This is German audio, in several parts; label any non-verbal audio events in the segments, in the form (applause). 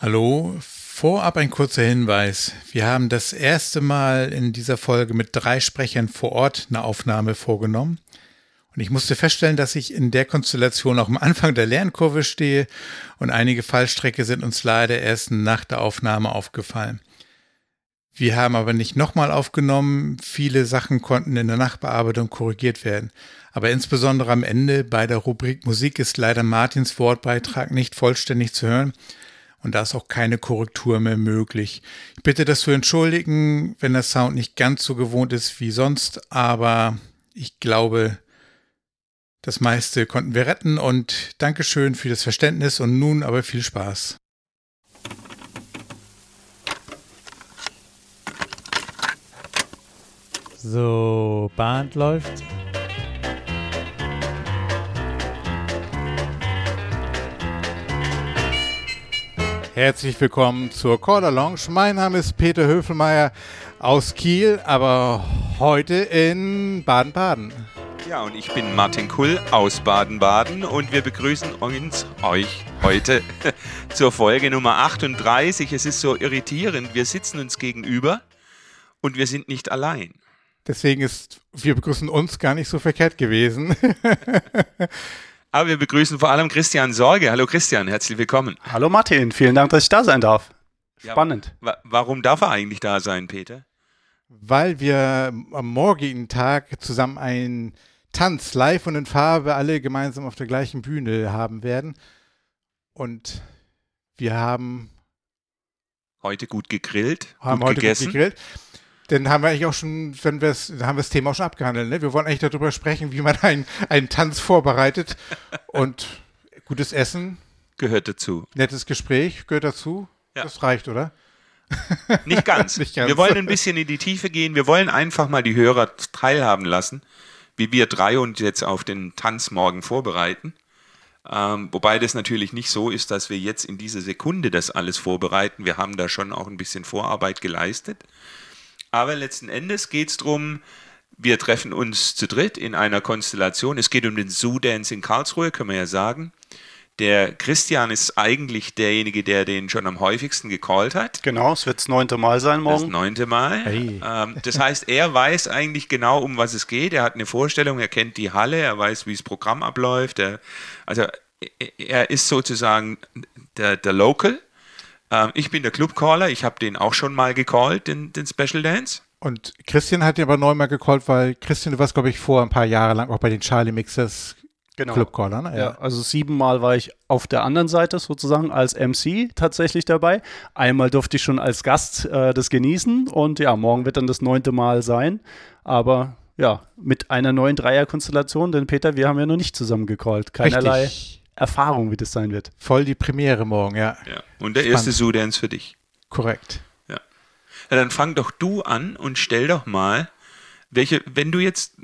Hallo, vorab ein kurzer Hinweis. Wir haben das erste Mal in dieser Folge mit drei Sprechern vor Ort eine Aufnahme vorgenommen. Und ich musste feststellen, dass ich in der Konstellation auch am Anfang der Lernkurve stehe und einige Fallstrecke sind uns leider erst nach der Aufnahme aufgefallen. Wir haben aber nicht nochmal aufgenommen. Viele Sachen konnten in der Nachbearbeitung korrigiert werden. Aber insbesondere am Ende bei der Rubrik Musik ist leider Martins Wortbeitrag nicht vollständig zu hören und da ist auch keine Korrektur mehr möglich. Ich bitte das zu entschuldigen, wenn der Sound nicht ganz so gewohnt ist wie sonst, aber ich glaube, das meiste konnten wir retten und Dankeschön für das Verständnis und nun aber viel Spaß. So, Band läuft. Herzlich willkommen zur Caller Lounge. Mein Name ist Peter Höfelmeier aus Kiel, aber heute in Baden-Baden. Ja, und ich bin Martin Kull aus Baden-Baden und wir begrüßen uns, euch heute (laughs) zur Folge Nummer 38. Es ist so irritierend, wir sitzen uns gegenüber und wir sind nicht allein. Deswegen ist, wir begrüßen uns gar nicht so verkehrt gewesen. (laughs) Aber wir begrüßen vor allem Christian Sorge. Hallo Christian, herzlich willkommen. Hallo Martin, vielen Dank, dass ich da sein darf. Spannend. Ja, warum darf er eigentlich da sein, Peter? Weil wir am morgigen Tag zusammen einen Tanz live und in Farbe alle gemeinsam auf der gleichen Bühne haben werden. Und wir haben heute gut gegrillt, haben gut heute gegessen. Gut gegrillt. Dann haben wir eigentlich auch schon, wenn wir es, haben wir das Thema auch schon abgehandelt. Ne? Wir wollen eigentlich darüber sprechen, wie man einen, einen Tanz vorbereitet. (laughs) Und gutes Essen. Gehört dazu. Nettes Gespräch gehört dazu. Ja. Das reicht, oder? (laughs) Nicht ganz. (laughs) Nicht ganz. Wir wollen ein bisschen in die Tiefe gehen. Wir wollen einfach mal die Hörer teilhaben lassen, wie wir drei uns jetzt auf den Tanz morgen vorbereiten. Ähm, wobei das natürlich nicht so ist, dass wir jetzt in dieser Sekunde das alles vorbereiten. Wir haben da schon auch ein bisschen Vorarbeit geleistet. Aber letzten Endes geht es darum, wir treffen uns zu dritt in einer Konstellation. Es geht um den Zoo-Dance in Karlsruhe, können wir ja sagen. Der Christian ist eigentlich derjenige, der den schon am häufigsten gecallt hat. Genau, es wird das neunte Mal sein morgen. Das neunte Mal. Hey. Ähm, das heißt, er weiß eigentlich genau, um was es geht. Er hat eine Vorstellung, er kennt die Halle, er weiß, wie das Programm abläuft. Er, also er ist sozusagen der, der Local. Ähm, ich bin der Clubcaller, ich habe den auch schon mal gecallt, den, den Special Dance. Und Christian hat den aber neu mal gecallt, weil Christian, du warst, glaube ich, vor ein paar Jahren lang auch bei den Charlie Mixers genau. Clubcaller. Ne? Ja. ja. also siebenmal war ich auf der anderen Seite sozusagen als MC tatsächlich dabei. Einmal durfte ich schon als Gast äh, das genießen und ja, morgen wird dann das neunte Mal sein. Aber ja, mit einer neuen Dreierkonstellation, denn Peter, wir haben ja noch nicht zusammen gecallt. Keinerlei. Richtig. Erfahrung, wie das sein wird. Voll die Premiere morgen, ja. ja. Und der Spannend. erste Zoo-Dance für dich. Korrekt. Ja. ja. Dann fang doch du an und stell doch mal, welche, wenn du jetzt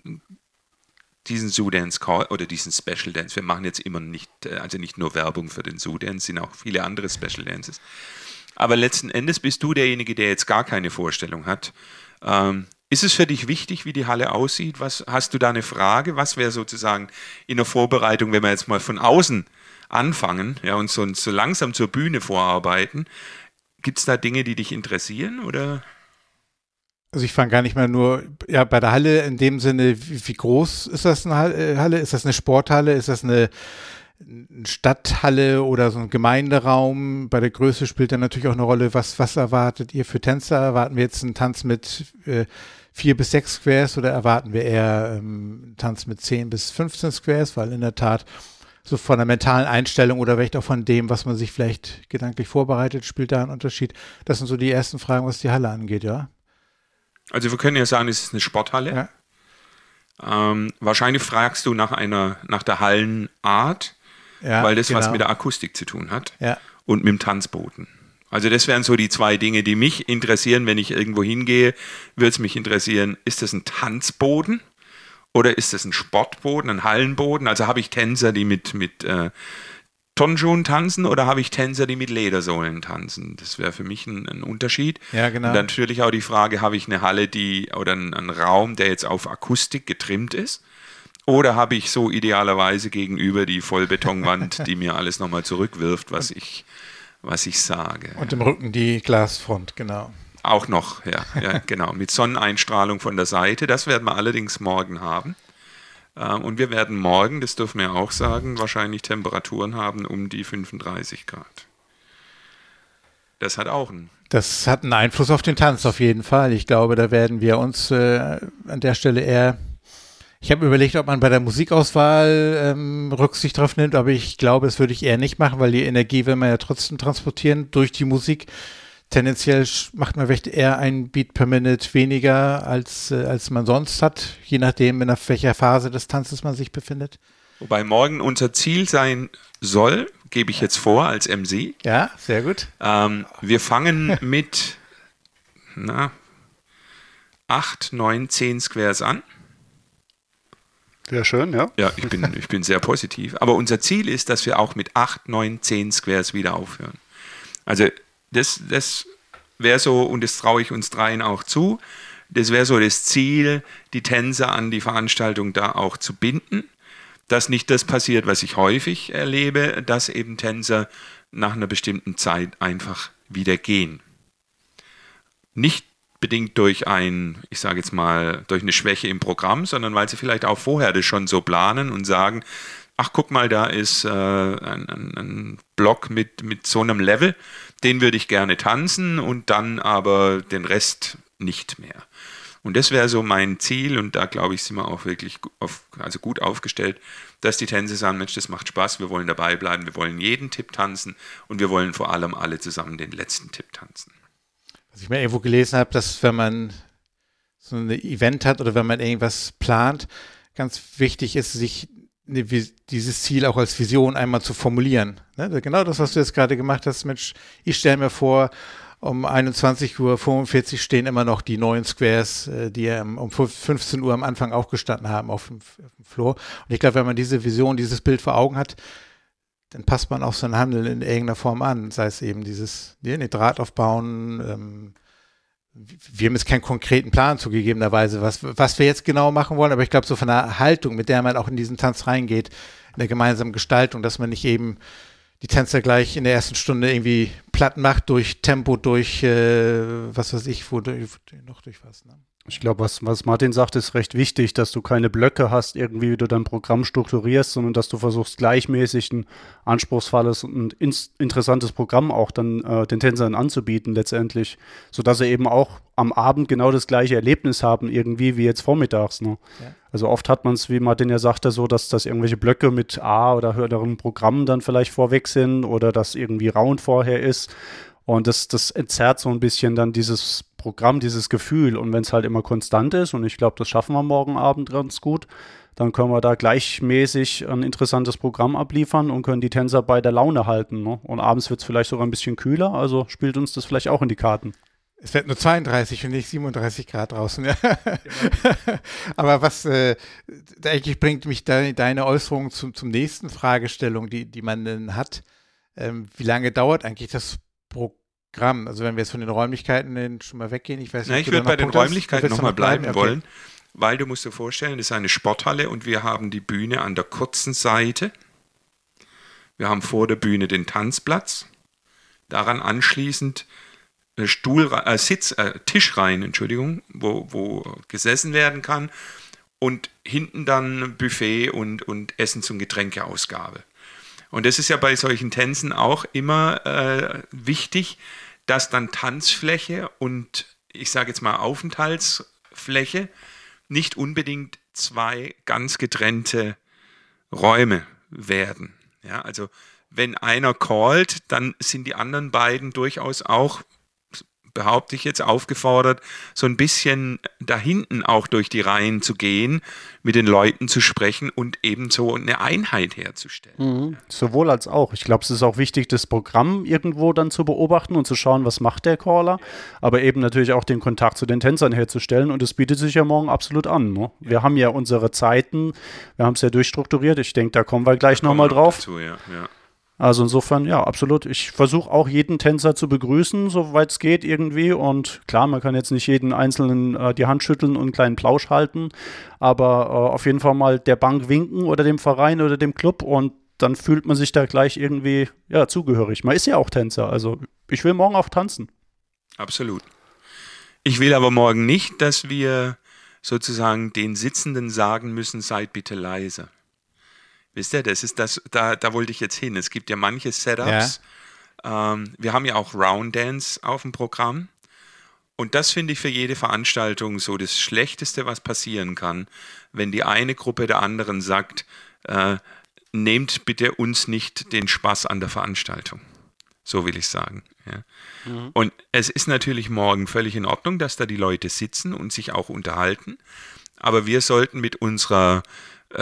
diesen Zoo-Dance Call oder diesen Special Dance, wir machen jetzt immer nicht, äh, also nicht nur Werbung für den Zoo-Dance, sind auch viele andere Special Dances. Aber letzten Endes bist du derjenige, der jetzt gar keine Vorstellung hat. Ähm, ist es für dich wichtig, wie die Halle aussieht? Was, hast du da eine Frage? Was wäre sozusagen in der Vorbereitung, wenn wir jetzt mal von außen anfangen ja, und so, so langsam zur Bühne vorarbeiten? Gibt es da Dinge, die dich interessieren oder? Also ich fange gar nicht mehr nur, ja, bei der Halle in dem Sinne, wie, wie groß ist das eine äh, Halle? Ist das eine Sporthalle? Ist das eine Stadthalle oder so ein Gemeinderaum. Bei der Größe spielt dann natürlich auch eine Rolle, was, was erwartet ihr für Tänzer? Erwarten wir jetzt einen Tanz mit äh, vier bis sechs Squares oder erwarten wir eher ähm, einen Tanz mit zehn bis 15 Squares? Weil in der Tat so von der mentalen Einstellung oder vielleicht auch von dem, was man sich vielleicht gedanklich vorbereitet, spielt da ein Unterschied. Das sind so die ersten Fragen, was die Halle angeht, ja? Also wir können ja sagen, es ist eine Sporthalle. Ja. Ähm, wahrscheinlich fragst du nach einer, nach der Hallenart, ja, weil das genau. was mit der Akustik zu tun hat ja. und mit dem Tanzboden. Also das wären so die zwei Dinge, die mich interessieren, wenn ich irgendwo hingehe, würde es mich interessieren, ist das ein Tanzboden oder ist das ein Sportboden, ein Hallenboden? Also habe ich Tänzer, die mit, mit äh, Tonschuhen tanzen oder habe ich Tänzer, die mit Ledersohlen tanzen? Das wäre für mich ein, ein, Unterschied. Ja, genau. Und natürlich auch die Frage, habe ich eine Halle, die oder einen, einen Raum, der jetzt auf Akustik getrimmt ist? Oder habe ich so idealerweise gegenüber die Vollbetonwand, die mir alles nochmal zurückwirft, was ich was ich sage. Und im Rücken die Glasfront, genau. Auch noch, ja, ja genau. Mit Sonneneinstrahlung von der Seite. Das werden wir allerdings morgen haben. Ähm, und wir werden morgen, das dürfen wir auch sagen, wahrscheinlich Temperaturen haben um die 35 Grad. Das hat auch einen. Das hat einen Einfluss auf den Tanz auf jeden Fall. Ich glaube, da werden wir uns äh, an der Stelle eher. Ich habe überlegt, ob man bei der Musikauswahl ähm, Rücksicht drauf nimmt, aber ich glaube, das würde ich eher nicht machen, weil die Energie will man ja trotzdem transportieren durch die Musik. Tendenziell macht man vielleicht eher ein Beat per Minute weniger, als, äh, als man sonst hat, je nachdem, in welcher Phase des Tanzes man sich befindet. Wobei morgen unser Ziel sein soll, gebe ich jetzt vor als MC. Ja, sehr gut. Ähm, wir fangen mit na, 8, 9, 10 Squares an. Sehr schön, ja. Ja, ich bin, ich bin sehr positiv. Aber unser Ziel ist, dass wir auch mit 8, 9, 10 Squares wieder aufhören. Also das, das wäre so, und das traue ich uns dreien auch zu, das wäre so das Ziel, die Tänzer an die Veranstaltung da auch zu binden. Dass nicht das passiert, was ich häufig erlebe, dass eben Tänzer nach einer bestimmten Zeit einfach wieder gehen. Nicht bedingt durch ein, ich sage jetzt mal, durch eine Schwäche im Programm, sondern weil sie vielleicht auch vorher das schon so planen und sagen, ach guck mal, da ist äh, ein, ein, ein Block mit, mit so einem Level, den würde ich gerne tanzen und dann aber den Rest nicht mehr. Und das wäre so mein Ziel und da glaube ich, sind wir auch wirklich auf, also gut aufgestellt, dass die Tänze sagen, Mensch, das macht Spaß, wir wollen dabei bleiben, wir wollen jeden Tipp tanzen und wir wollen vor allem alle zusammen den letzten Tipp tanzen. Was ich mir irgendwo gelesen habe, dass wenn man so ein Event hat oder wenn man irgendwas plant, ganz wichtig ist, sich eine, dieses Ziel auch als Vision einmal zu formulieren. Ne? Genau das, was du jetzt gerade gemacht hast, Mensch, ich stelle mir vor, um 21.45 Uhr stehen immer noch die neuen Squares, äh, die um 15 Uhr am Anfang auch gestanden haben auf dem, auf dem Floor. Und ich glaube, wenn man diese Vision, dieses Bild vor Augen hat, dann passt man auch sein Handeln in irgendeiner Form an. Sei es eben dieses ne, Draht aufbauen, ähm, wir haben jetzt keinen konkreten Plan zugegebenerweise, was, was wir jetzt genau machen wollen, aber ich glaube, so von der Haltung, mit der man auch in diesen Tanz reingeht, in der gemeinsamen Gestaltung, dass man nicht eben die Tänzer gleich in der ersten Stunde irgendwie platt macht durch Tempo, durch äh, was weiß ich, wo, noch durch was. Ne? Ich glaube, was, was Martin sagt, ist recht wichtig, dass du keine Blöcke hast, irgendwie, wie du dein Programm strukturierst, sondern dass du versuchst, gleichmäßig ein anspruchsvolles und interessantes Programm auch dann äh, den Tänzern anzubieten, letztendlich, sodass sie eben auch am Abend genau das gleiche Erlebnis haben, irgendwie wie jetzt vormittags. Ne? Ja. Also oft hat man es, wie Martin ja sagte, so, dass das irgendwelche Blöcke mit A oder höheren Programmen dann vielleicht vorweg sind oder dass irgendwie Round vorher ist. Und das, das entzerrt so ein bisschen dann dieses Programm, dieses Gefühl. Und wenn es halt immer konstant ist, und ich glaube, das schaffen wir morgen Abend ganz gut, dann können wir da gleichmäßig ein interessantes Programm abliefern und können die Tänzer bei der Laune halten. Ne? Und abends wird es vielleicht sogar ein bisschen kühler, also spielt uns das vielleicht auch in die Karten. Es wird nur 32 und nicht 37 Grad draußen. Ja. Genau. (laughs) Aber was äh, eigentlich bringt mich de deine Äußerung zum, zum nächsten Fragestellung, die, die man dann hat. Ähm, wie lange dauert eigentlich das Programm? Gramm. Also wenn wir jetzt von den Räumlichkeiten schon mal weggehen, ich weiß nicht. Na, ich würde bei den Räumlichkeiten nochmal bleiben, bleiben okay. wollen, weil du musst dir vorstellen, das ist eine Sporthalle und wir haben die Bühne an der kurzen Seite. Wir haben vor der Bühne den Tanzplatz. Daran anschließend äh, Stuhl, äh, Sitz, äh, Tischreihen, Entschuldigung, wo, wo gesessen werden kann. Und hinten dann Buffet und, und Essen zum Getränkeausgabe. Und das ist ja bei solchen Tänzen auch immer äh, wichtig, dass dann Tanzfläche und ich sage jetzt mal Aufenthaltsfläche nicht unbedingt zwei ganz getrennte Räume werden. Ja, also wenn einer callt, dann sind die anderen beiden durchaus auch behaupte ich jetzt, aufgefordert, so ein bisschen da hinten auch durch die Reihen zu gehen, mit den Leuten zu sprechen und eben so eine Einheit herzustellen. Mhm. Sowohl als auch. Ich glaube, es ist auch wichtig, das Programm irgendwo dann zu beobachten und zu schauen, was macht der Caller, aber eben natürlich auch den Kontakt zu den Tänzern herzustellen und es bietet sich ja morgen absolut an. Ne? Wir haben ja unsere Zeiten, wir haben es ja durchstrukturiert. Ich denke, da kommen wir gleich nochmal drauf. Dazu, ja, ja. Also insofern, ja, absolut. Ich versuche auch jeden Tänzer zu begrüßen, soweit es geht irgendwie. Und klar, man kann jetzt nicht jeden Einzelnen äh, die Hand schütteln und einen kleinen Plausch halten, aber äh, auf jeden Fall mal der Bank winken oder dem Verein oder dem Club und dann fühlt man sich da gleich irgendwie ja, zugehörig. Man ist ja auch Tänzer, also ich will morgen auch tanzen. Absolut. Ich will aber morgen nicht, dass wir sozusagen den Sitzenden sagen müssen, seid bitte leise. Wisst ihr, das ist das, da, da wollte ich jetzt hin. Es gibt ja manche Setups. Ja. Ähm, wir haben ja auch Round Dance auf dem Programm. Und das finde ich für jede Veranstaltung so das Schlechteste, was passieren kann, wenn die eine Gruppe der anderen sagt, äh, nehmt bitte uns nicht den Spaß an der Veranstaltung. So will ich sagen. Ja. Mhm. Und es ist natürlich morgen völlig in Ordnung, dass da die Leute sitzen und sich auch unterhalten. Aber wir sollten mit unserer,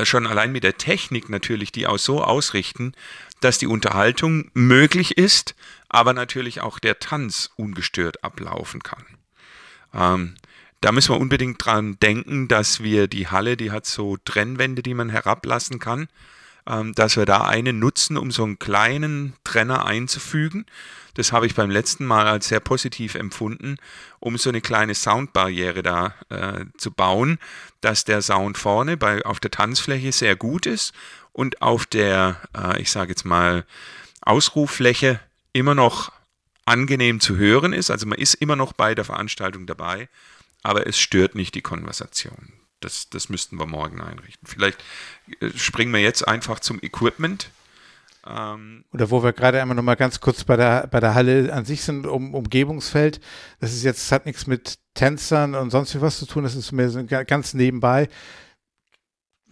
schon allein mit der Technik natürlich die auch so ausrichten, dass die Unterhaltung möglich ist, aber natürlich auch der Tanz ungestört ablaufen kann. Ähm, da müssen wir unbedingt dran denken, dass wir die Halle, die hat so Trennwände, die man herablassen kann, dass wir da eine nutzen, um so einen kleinen Trenner einzufügen. Das habe ich beim letzten Mal als sehr positiv empfunden, um so eine kleine Soundbarriere da äh, zu bauen, dass der Sound vorne bei, auf der Tanzfläche sehr gut ist und auf der, äh, ich sage jetzt mal, Ausruffläche immer noch angenehm zu hören ist. Also man ist immer noch bei der Veranstaltung dabei, aber es stört nicht die Konversation. Das, das müssten wir morgen einrichten. Vielleicht äh, springen wir jetzt einfach zum Equipment. Ähm Oder wo wir gerade einmal noch mal ganz kurz bei der, bei der Halle an sich sind, um Umgebungsfeld. Das ist jetzt, hat nichts mit Tänzern und sonst was zu tun. Das ist mir so ganz nebenbei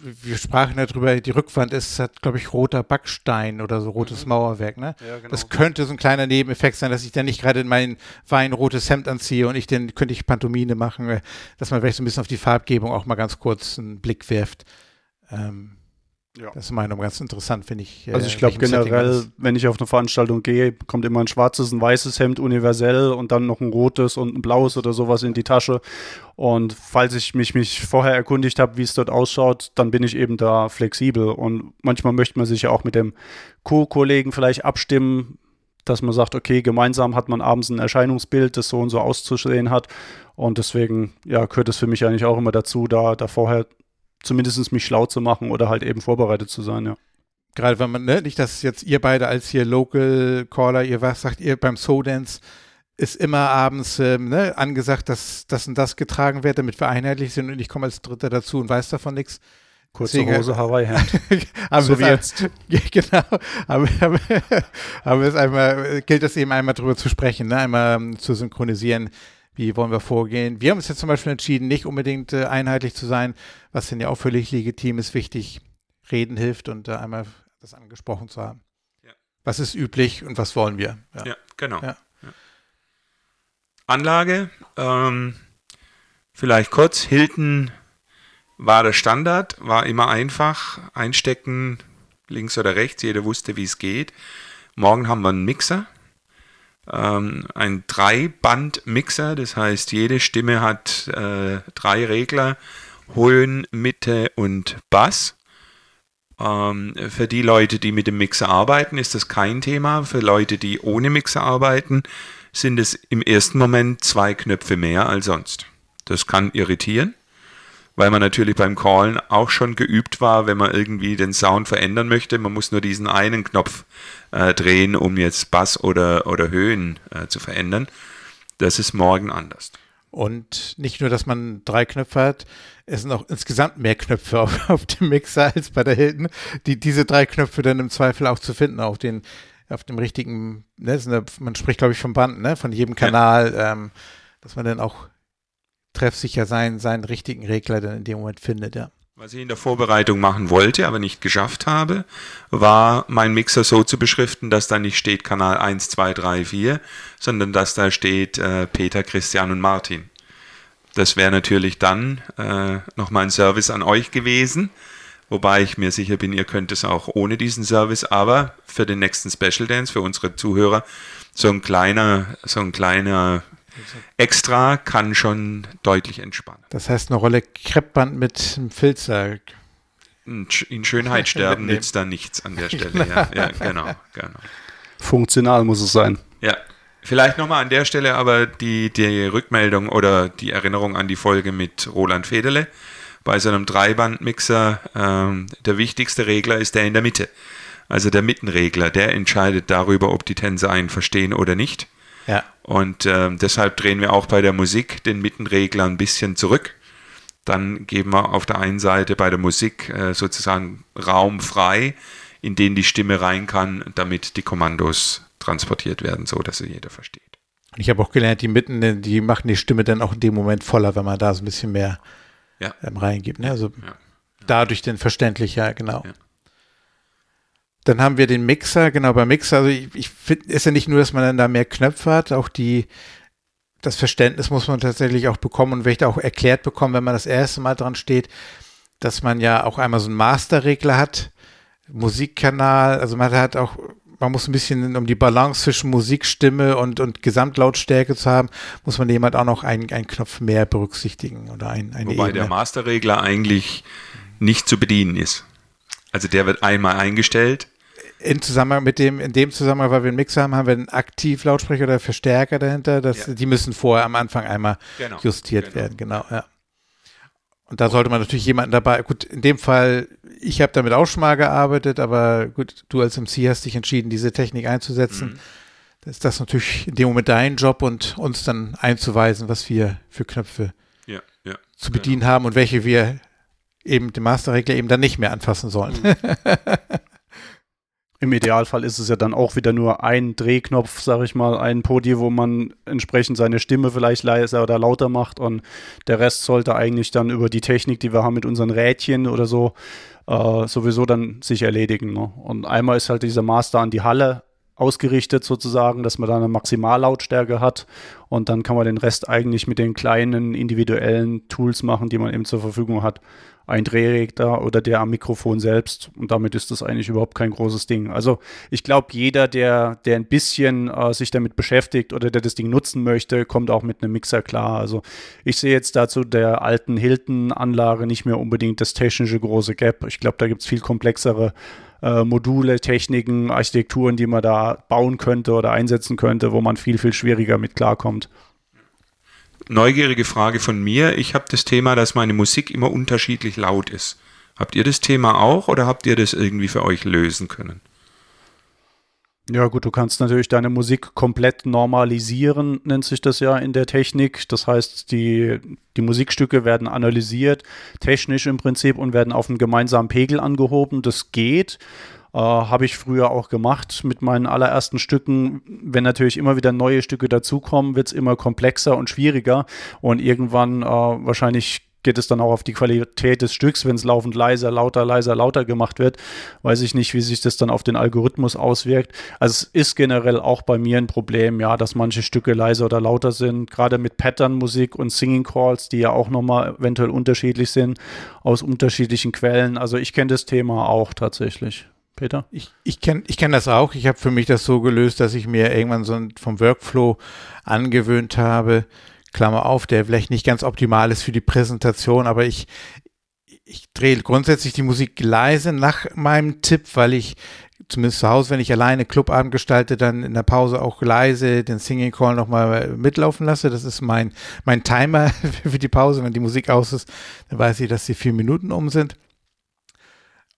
wir sprachen darüber, die Rückwand ist, hat, glaube ich, roter Backstein oder so rotes mhm. Mauerwerk, ne? Ja, genau. Das könnte so ein kleiner Nebeneffekt sein, dass ich dann nicht gerade in mein Wein rotes Hemd anziehe und ich dann könnte ich Pantomine machen, äh, dass man vielleicht so ein bisschen auf die Farbgebung auch mal ganz kurz einen Blick wirft. Ähm, ja. Das ist meine Meinung ganz interessant, finde ich. Also ich äh, glaube generell, wenn ich auf eine Veranstaltung gehe, kommt immer ein schwarzes, ein weißes Hemd universell und dann noch ein rotes und ein blaues oder sowas in die Tasche. Und falls ich mich, mich vorher erkundigt habe, wie es dort ausschaut, dann bin ich eben da flexibel. Und manchmal möchte man sich ja auch mit dem Co-Kollegen vielleicht abstimmen, dass man sagt, okay, gemeinsam hat man abends ein Erscheinungsbild, das so und so auszusehen hat. Und deswegen, ja, gehört es für mich eigentlich auch immer dazu, da, da vorher zumindest mich schlau zu machen oder halt eben vorbereitet zu sein, ja. Gerade wenn man, ne, nicht, dass jetzt ihr beide als hier Local Caller, ihr was sagt ihr beim So Dance, ist immer abends ähm, ne, angesagt, dass das und das getragen wird, damit wir einheitlich sind und ich komme als Dritter dazu und weiß davon nichts. Kurze Deswegen, Hose, Hawaii-Hemd. (laughs) so wie jetzt. (laughs) genau. Aber, aber, aber es einmal, gilt es eben einmal drüber zu sprechen, ne? einmal um, zu synchronisieren wie wollen wir vorgehen. Wir haben uns jetzt zum Beispiel entschieden, nicht unbedingt äh, einheitlich zu sein, was denn ja auch völlig legitim ist, wichtig. Reden hilft und äh, einmal das angesprochen zu haben. Ja. Was ist üblich und was wollen wir? Ja, ja genau. Ja. Anlage, ähm, vielleicht kurz, Hilton war der Standard, war immer einfach, einstecken, links oder rechts, jeder wusste, wie es geht. Morgen haben wir einen Mixer, ähm, ein Drei-Band-Mixer, das heißt, jede Stimme hat äh, drei Regler, Höhen, Mitte und Bass. Ähm, für die Leute, die mit dem Mixer arbeiten, ist das kein Thema. Für Leute, die ohne Mixer arbeiten, sind es im ersten Moment zwei Knöpfe mehr als sonst. Das kann irritieren weil man natürlich beim Callen auch schon geübt war, wenn man irgendwie den Sound verändern möchte. Man muss nur diesen einen Knopf äh, drehen, um jetzt Bass oder, oder Höhen äh, zu verändern. Das ist morgen anders. Und nicht nur, dass man drei Knöpfe hat, es sind auch insgesamt mehr Knöpfe (laughs) auf, auf dem Mixer als bei der Hilton, die diese drei Knöpfe dann im Zweifel auch zu finden, auf den, auf dem richtigen, ne, man spricht glaube ich vom Band, ne, von jedem Kanal, ja. ähm, dass man dann auch treffsicher seinen, seinen richtigen Regler dann in dem Moment findet, ja. Was ich in der Vorbereitung machen wollte, aber nicht geschafft habe, war meinen Mixer so zu beschriften, dass da nicht steht Kanal 1, 2, 3, 4, sondern dass da steht äh, Peter, Christian und Martin. Das wäre natürlich dann äh, nochmal ein Service an euch gewesen, wobei ich mir sicher bin, ihr könnt es auch ohne diesen Service, aber für den nächsten Special Dance, für unsere Zuhörer, so ein kleiner, so ein kleiner Extra kann schon deutlich entspannen. Das heißt, eine Rolle Kreppband mit einem Filzer. In Schönheit (laughs) sterben nützt da nichts an der Stelle. Ja, (laughs) ja, genau, genau. Funktional muss es sein. Ja, vielleicht nochmal an der Stelle aber die, die Rückmeldung oder die Erinnerung an die Folge mit Roland Federle. Bei so einem Dreibandmixer, ähm, der wichtigste Regler ist der in der Mitte. Also der Mittenregler, der entscheidet darüber, ob die Tänzer einen verstehen oder nicht. Ja. Und äh, deshalb drehen wir auch bei der Musik den Mittenregler ein bisschen zurück. Dann geben wir auf der einen Seite bei der Musik äh, sozusagen Raum frei, in den die Stimme rein kann, damit die Kommandos transportiert werden, so dass sie jeder versteht. Und ich habe auch gelernt, die Mitten, die machen die Stimme dann auch in dem Moment voller, wenn man da so ein bisschen mehr Ja. ähm, reingibt. Ne? Also Ja. dadurch dann verständlicher, genau. Ja. Dann haben wir den Mixer, genau, beim Mixer, also ich, ich finde, ist ja nicht nur, dass man dann da mehr Knöpfe hat, auch die, das Verständnis muss man tatsächlich auch bekommen und vielleicht auch erklärt bekommen, wenn man das erste Mal dran steht, dass man ja auch einmal so einen Masterregler hat, Musikkanal, also man hat auch, man muss ein bisschen, um die Balance zwischen Musikstimme und, und Gesamtlautstärke zu haben, muss man jemand auch noch einen, einen Knopf mehr berücksichtigen oder ein, eine Wobei Ebene. der Masterregler eigentlich nicht zu bedienen ist. Also der wird einmal eingestellt. in Zusammenhang mit dem, in dem Zusammenhang, weil wir einen Mixer haben, haben wir einen Aktivlautsprecher oder Verstärker dahinter. Das, Ja. Die müssen vorher am Anfang einmal Genau, justiert genau. werden, genau, ja. Und da sollte man natürlich jemanden dabei, gut, in dem Fall, ich habe damit auch schon mal gearbeitet, aber gut, du als MC hast dich entschieden, diese Technik einzusetzen. Mhm. Da ist das natürlich in dem Moment dein Job und uns dann einzuweisen, was wir für Knöpfe Ja, ja. zu bedienen haben und welche wir eben den Masterregler eben dann nicht mehr anfassen sollen. Mhm. Im Idealfall ist es ja dann auch wieder nur ein Drehknopf, sag ich mal, ein Podi, wo man entsprechend seine Stimme vielleicht leiser oder lauter macht und der Rest sollte eigentlich dann über die Technik, die wir haben mit unseren Rädchen oder so, äh, sowieso dann sich erledigen. Ne? Und einmal ist halt dieser Master an die Halle ausgerichtet sozusagen, dass man da eine Maximallautstärke hat und dann kann man den Rest eigentlich mit den kleinen individuellen Tools machen, die man eben zur Verfügung hat. Ein Drehregler oder der am Mikrofon selbst und damit ist das eigentlich überhaupt kein großes Ding. Also ich glaube, jeder, der, der ein bisschen äh, sich damit beschäftigt oder der das Ding nutzen möchte, kommt auch mit einem Mixer klar. Also ich sehe jetzt dazu der alten Hilton-Anlage nicht mehr unbedingt das technische große Gap. Ich glaube, da gibt es viel komplexere äh, Module, Techniken, Architekturen, die man da bauen könnte oder einsetzen könnte, wo man viel, viel schwieriger mit klarkommt. Neugierige Frage von mir. Ich habe das Thema, dass meine Musik immer unterschiedlich laut ist. Habt ihr das Thema auch oder habt ihr das irgendwie für euch lösen können? Ja, gut, du kannst natürlich deine Musik komplett normalisieren, nennt sich das ja in der Technik. Das heißt, die, die Musikstücke werden analysiert, technisch im Prinzip, und werden auf einen gemeinsamen Pegel angehoben. Das geht. Äh, Habe ich früher auch gemacht mit meinen allerersten Stücken. Wenn natürlich immer wieder neue Stücke dazukommen, wird es immer komplexer und schwieriger. Und irgendwann äh, wahrscheinlich geht es dann auch auf die Qualität des Stücks, wenn es laufend leiser, lauter, leiser, lauter gemacht wird. Weiß ich nicht, wie sich das dann auf den Algorithmus auswirkt. Also es ist generell auch bei mir ein Problem, ja, dass manche Stücke leiser oder lauter sind, gerade mit Pattern-Musik und Singing Calls, die ja auch nochmal eventuell unterschiedlich sind, aus unterschiedlichen Quellen. Also ich kenne das Thema auch tatsächlich. Peter? Ich, ich kenne ich kenn das auch. Ich habe für mich das so gelöst, dass ich mir irgendwann so vom Workflow angewöhnt habe, Klammer auf, der vielleicht nicht ganz optimal ist für die Präsentation, aber ich, ich drehe grundsätzlich die Musik leise nach meinem Tipp, weil ich zumindest zu Hause, wenn ich alleine Clubabend gestalte, dann in der Pause auch leise den Singing Call nochmal mitlaufen lasse. Das ist mein, mein Timer (laughs) für die Pause. Wenn die Musik aus ist, dann weiß ich, dass die vier Minuten um sind.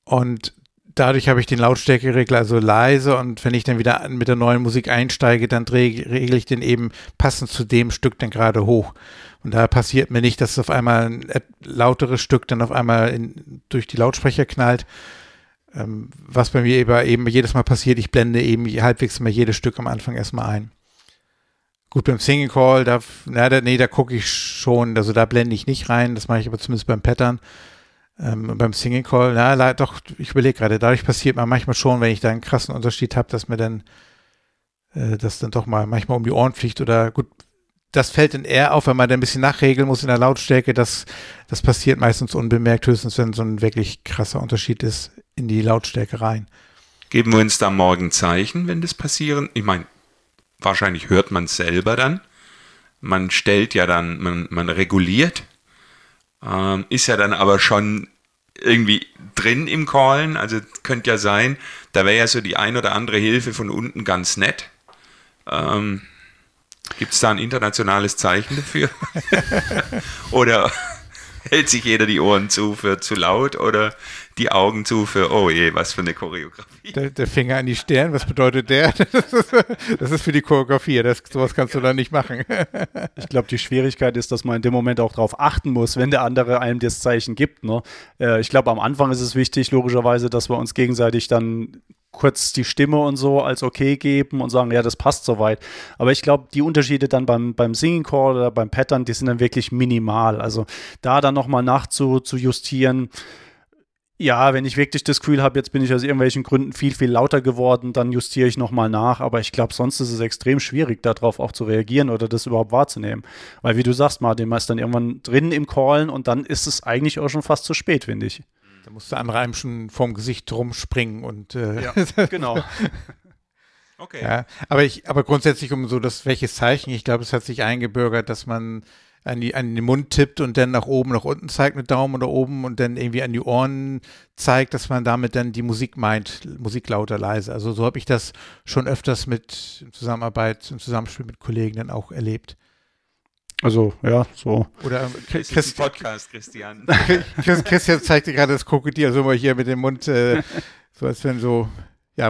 Und dadurch habe ich den Lautstärkeregler also leise und wenn ich dann wieder mit der neuen Musik einsteige, dann regle ich den eben passend zu dem Stück dann gerade hoch. Und da passiert mir nicht, dass auf einmal ein lauteres Stück dann auf einmal in, durch die Lautsprecher knallt. Ähm, was bei mir eben, eben jedes Mal passiert, ich blende eben halbwegs immer jedes Stück am Anfang erstmal ein. Gut, beim Singing Call, da, na, da, nee, da gucke ich schon, also da blende ich nicht rein, das mache ich aber zumindest beim Pattern. Ähm, beim Singing Call, na, doch, ich überlege gerade, dadurch passiert mir manchmal schon, wenn ich da einen krassen Unterschied habe, dass mir dann äh, das dann doch mal manchmal um die Ohren fliegt oder gut, das fällt dann eher auf, wenn man dann ein bisschen nachregeln muss in der Lautstärke. Das, das passiert meistens unbemerkt, höchstens wenn so ein wirklich krasser Unterschied ist in die Lautstärke rein. Geben wir uns da morgen Zeichen, wenn das passieren? Ich meine, wahrscheinlich hört man es selber dann. Man stellt ja dann, man, man reguliert, ähm, ist ja dann aber schon irgendwie drin im Callen. Also könnte ja sein, da wäre ja so die ein oder andere Hilfe von unten ganz nett. Ähm, Gibt es da ein internationales Zeichen dafür? (laughs) oder (laughs) hält sich jeder die Ohren zu für zu laut oder die Augen zu für, oh je, was für eine Choreografie. Der, der Finger an die Stirn, was bedeutet der? (laughs) Das ist, für die Choreografie, das, sowas kannst du dann nicht machen. (laughs) Ich glaube, die Schwierigkeit ist, dass man in dem Moment auch darauf achten muss, wenn der andere einem das Zeichen gibt. Ne? Äh, ich glaube, am Anfang ist es wichtig, logischerweise, dass wir uns gegenseitig dann kurz die Stimme und so als okay geben und sagen, ja, das passt soweit. Aber ich glaube, die Unterschiede dann beim, beim Singing Call oder beim Pattern, die sind dann wirklich minimal. Also da dann nochmal nachzujustieren, ja, wenn ich wirklich das Gefühl habe, jetzt bin ich aus irgendwelchen Gründen viel, viel lauter geworden, dann justiere ich nochmal nach. Aber ich glaube, sonst ist es extrem schwierig, darauf auch zu reagieren oder das überhaupt wahrzunehmen. Weil, wie du sagst, Martin, man ist dann irgendwann drin im Callen und dann ist es eigentlich auch schon fast zu spät, finde ich. Da musst du andere einem schon vorm Gesicht rumspringen und äh, ja, (laughs) genau. okay. Ja, aber ich, aber grundsätzlich um so das welches Zeichen, ich glaube, es hat sich eingebürgert, dass man an, die, an den Mund tippt und dann nach oben, nach unten zeigt mit Daumen oder oben und dann irgendwie an die Ohren zeigt, dass man damit dann die Musik meint, Musik lauter, leise. Also so habe ich das schon öfters mit Zusammenarbeit, im Zusammenspiel mit Kollegen dann auch erlebt. Also, ja, so. Oder Chris, Chris, Podcast, Christian. (laughs) Chris, Christian zeigte gerade das Krokodil so mal hier mit dem Mund, äh, (laughs) so als wenn so, ja.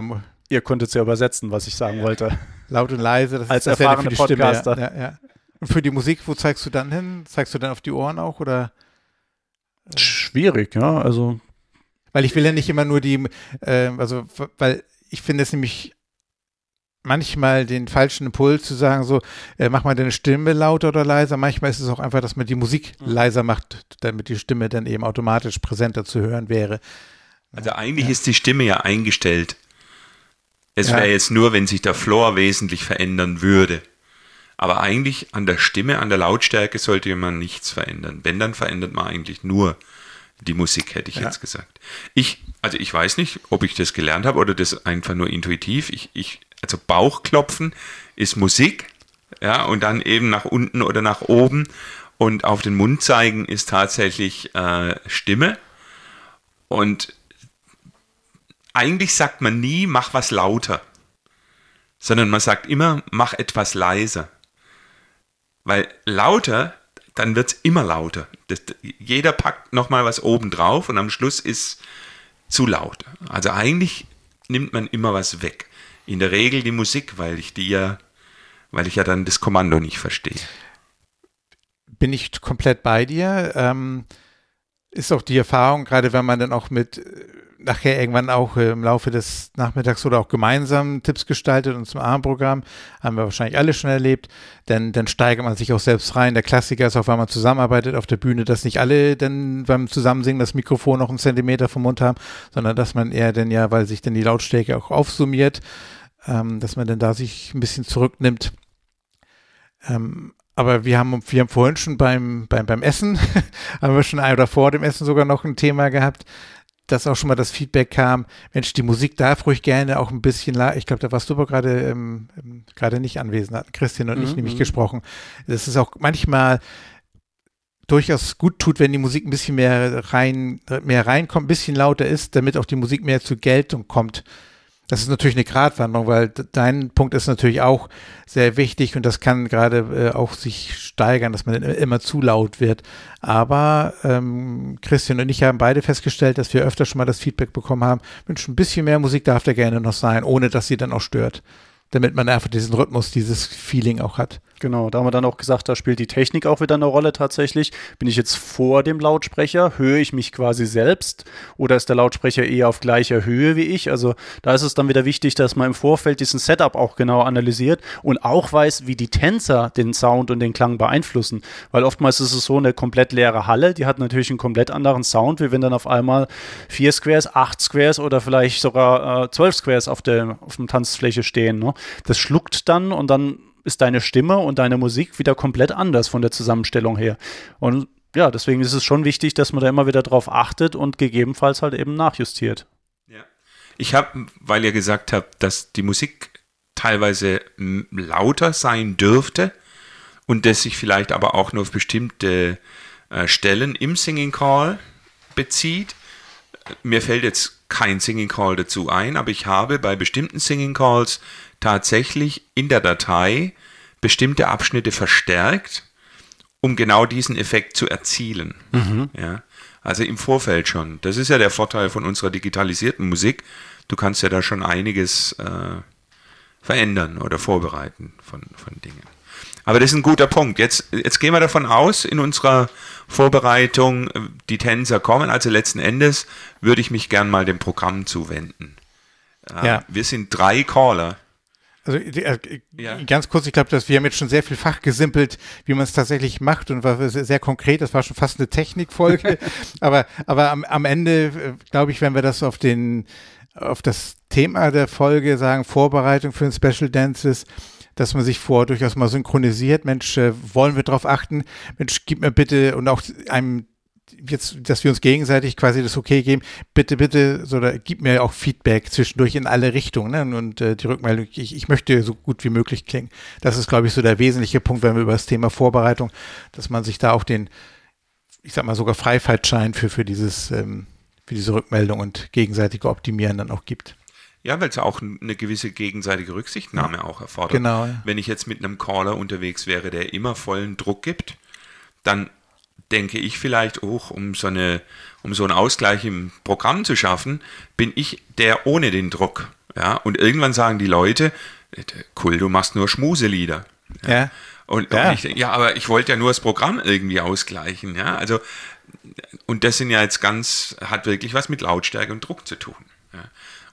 Ihr konntet es ja übersetzen, was ich sagen ja. wollte. Laut und leise, das Als ist das erfahrene ja Podcaster. Ja, ja. Und für die Musik, wo zeigst du dann hin? Zeigst du dann auf die Ohren auch oder? Schwierig, ja, also. Weil ich will ja nicht immer nur die, äh, also, weil ich finde es nämlich manchmal den falschen Impuls zu sagen, so, äh, mach mal deine Stimme lauter oder leiser. Manchmal ist es auch einfach, dass man die Musik mhm. leiser macht, damit die Stimme dann eben automatisch präsenter zu hören wäre. Also eigentlich ja. ist die Stimme ja eingestellt. Es ja. wäre jetzt nur, wenn sich der Floor wesentlich verändern würde. Aber eigentlich an der Stimme, an der Lautstärke sollte man nichts verändern. Wenn, dann verändert man eigentlich nur die Musik, hätte ich ja. jetzt gesagt. Ich, also ich weiß nicht, ob ich das gelernt habe oder das einfach nur intuitiv. Ich, ich also Bauchklopfen ist Musik, ja, und dann eben nach unten oder nach oben und auf den Mund zeigen ist tatsächlich äh, Stimme. Und eigentlich sagt man nie, mach was lauter, sondern man sagt immer, mach etwas leiser. Weil lauter, dann wird es immer lauter. Das, jeder packt nochmal was oben drauf und am Schluss ist zu laut. Also eigentlich nimmt man immer was weg in der Regel die Musik, weil ich die ja, weil ich ja dann das Kommando nicht verstehe. Bin ich komplett bei dir. Ähm, ist auch die Erfahrung, gerade wenn man dann auch mit äh, nachher irgendwann auch im Laufe des Nachmittags oder auch gemeinsam Tipps gestaltet und zum Abendprogramm, haben wir wahrscheinlich alle schon erlebt, denn dann steigert man sich auch selbst rein. Der Klassiker ist auch, wenn man zusammenarbeitet auf der Bühne, dass nicht alle dann beim Zusammensingen das Mikrofon noch einen Zentimeter vom Mund haben, sondern dass man eher dann ja, weil sich dann die Lautstärke auch aufsummiert, ähm, dass man dann da sich ein bisschen zurücknimmt. Ähm, aber wir haben, wir haben vorhin schon beim, beim, beim Essen, (laughs) haben wir schon ein oder vor dem Essen sogar noch ein Thema gehabt, dass auch schon mal das Feedback kam, Mensch, die Musik darf ruhig gerne auch ein bisschen, ich glaube, da warst du aber gerade ähm, ähm, gerade nicht anwesend, hatten Christian und mhm. ich nämlich mhm. gesprochen. Das ist auch manchmal durchaus gut tut, wenn die Musik ein bisschen mehr rein, mehr reinkommt, ein bisschen lauter ist, damit auch die Musik mehr zur Geltung kommt. Das ist natürlich eine Gratwanderung, weil dein Punkt ist natürlich auch sehr wichtig und das kann gerade äh, auch sich steigern, dass man immer zu laut wird. Aber ähm, Christian und ich haben beide festgestellt, dass wir öfter schon mal das Feedback bekommen haben, Mensch, ein bisschen mehr Musik darf da gerne noch sein, ohne dass sie dann auch stört. Damit man einfach diesen Rhythmus, dieses Feeling auch hat. Genau, da haben wir dann auch gesagt, da spielt die Technik auch wieder eine Rolle tatsächlich. Bin ich jetzt vor dem Lautsprecher, höre ich mich quasi selbst oder ist der Lautsprecher eher auf gleicher Höhe wie ich? Also da ist es dann wieder wichtig, dass man im Vorfeld diesen Setup auch genau analysiert und auch weiß, wie die Tänzer den Sound und den Klang beeinflussen. Weil oftmals ist es so, eine komplett leere Halle, die hat natürlich einen komplett anderen Sound, wie wenn dann auf einmal vier Squares, acht Squares oder vielleicht sogar äh, zwölf Squares auf der auf dem Tanzfläche stehen. Ne? Das schluckt dann und dann ist deine Stimme und deine Musik wieder komplett anders von der Zusammenstellung her. Und ja, deswegen ist es schon wichtig, dass man da immer wieder drauf achtet und gegebenenfalls halt eben nachjustiert. Ja. Ich habe, weil ihr gesagt habt, dass die Musik teilweise lauter sein dürfte und das sich vielleicht aber auch nur auf bestimmte äh, Stellen im Singing Call bezieht. Mir fällt jetzt kein Singing Call dazu ein, aber ich habe bei bestimmten Singing Calls tatsächlich in der Datei bestimmte Abschnitte verstärkt, um genau diesen Effekt zu erzielen. Mhm. Ja. Also im Vorfeld schon. Das ist ja der Vorteil von unserer digitalisierten Musik. Du kannst ja da schon einiges äh, verändern oder vorbereiten von, von Dingen. Aber das ist ein guter Punkt. Jetzt, jetzt gehen wir davon aus, in unserer Vorbereitung, die Tänzer kommen. Also letzten Endes würde ich mich gern mal dem Programm zuwenden. Äh, ja. Wir sind drei Caller. Also äh, ja. ganz kurz, ich glaube, dass wir haben jetzt schon sehr viel fachgesimpelt, wie man es tatsächlich macht und war sehr, sehr konkret. Das war schon fast eine Technikfolge. (laughs) aber aber am, am Ende äh, glaube ich, wenn wir das auf den auf das Thema der Folge sagen, Vorbereitung für den Special Dances, dass man sich vor durchaus mal synchronisiert. Mensch, äh, wollen wir darauf achten? Mensch, gib mir bitte und auch einem jetzt, dass wir uns gegenseitig quasi das okay geben, bitte, bitte, so, da, gib mir auch Feedback zwischendurch in alle Richtungen ne? und äh, die Rückmeldung, ich, ich möchte so gut wie möglich klingen. Das ist, glaube ich, so der wesentliche Punkt, wenn wir über das Thema Vorbereitung, dass man sich da auch den, ich sag mal, sogar Freifahrtschein für, für dieses, ähm, für diese Rückmeldung und gegenseitige Optimieren dann auch gibt. Ja, weil es auch eine gewisse gegenseitige Rücksichtnahme ja. auch erfordert. Genau. Ja. Wenn ich jetzt mit einem Caller unterwegs wäre, der immer vollen Druck gibt, dann denke ich vielleicht auch, um so, eine, um so einen Ausgleich im Programm zu schaffen, bin ich der ohne den Druck. Ja? Und irgendwann sagen die Leute, cool, du machst nur Schmuselieder. Ja. ja. Und, ja. und ich denke, ja, aber ich wollte ja nur das Programm irgendwie ausgleichen. Ja? Also, und das sind ja jetzt ganz, hat wirklich was mit Lautstärke und Druck zu tun. Ja?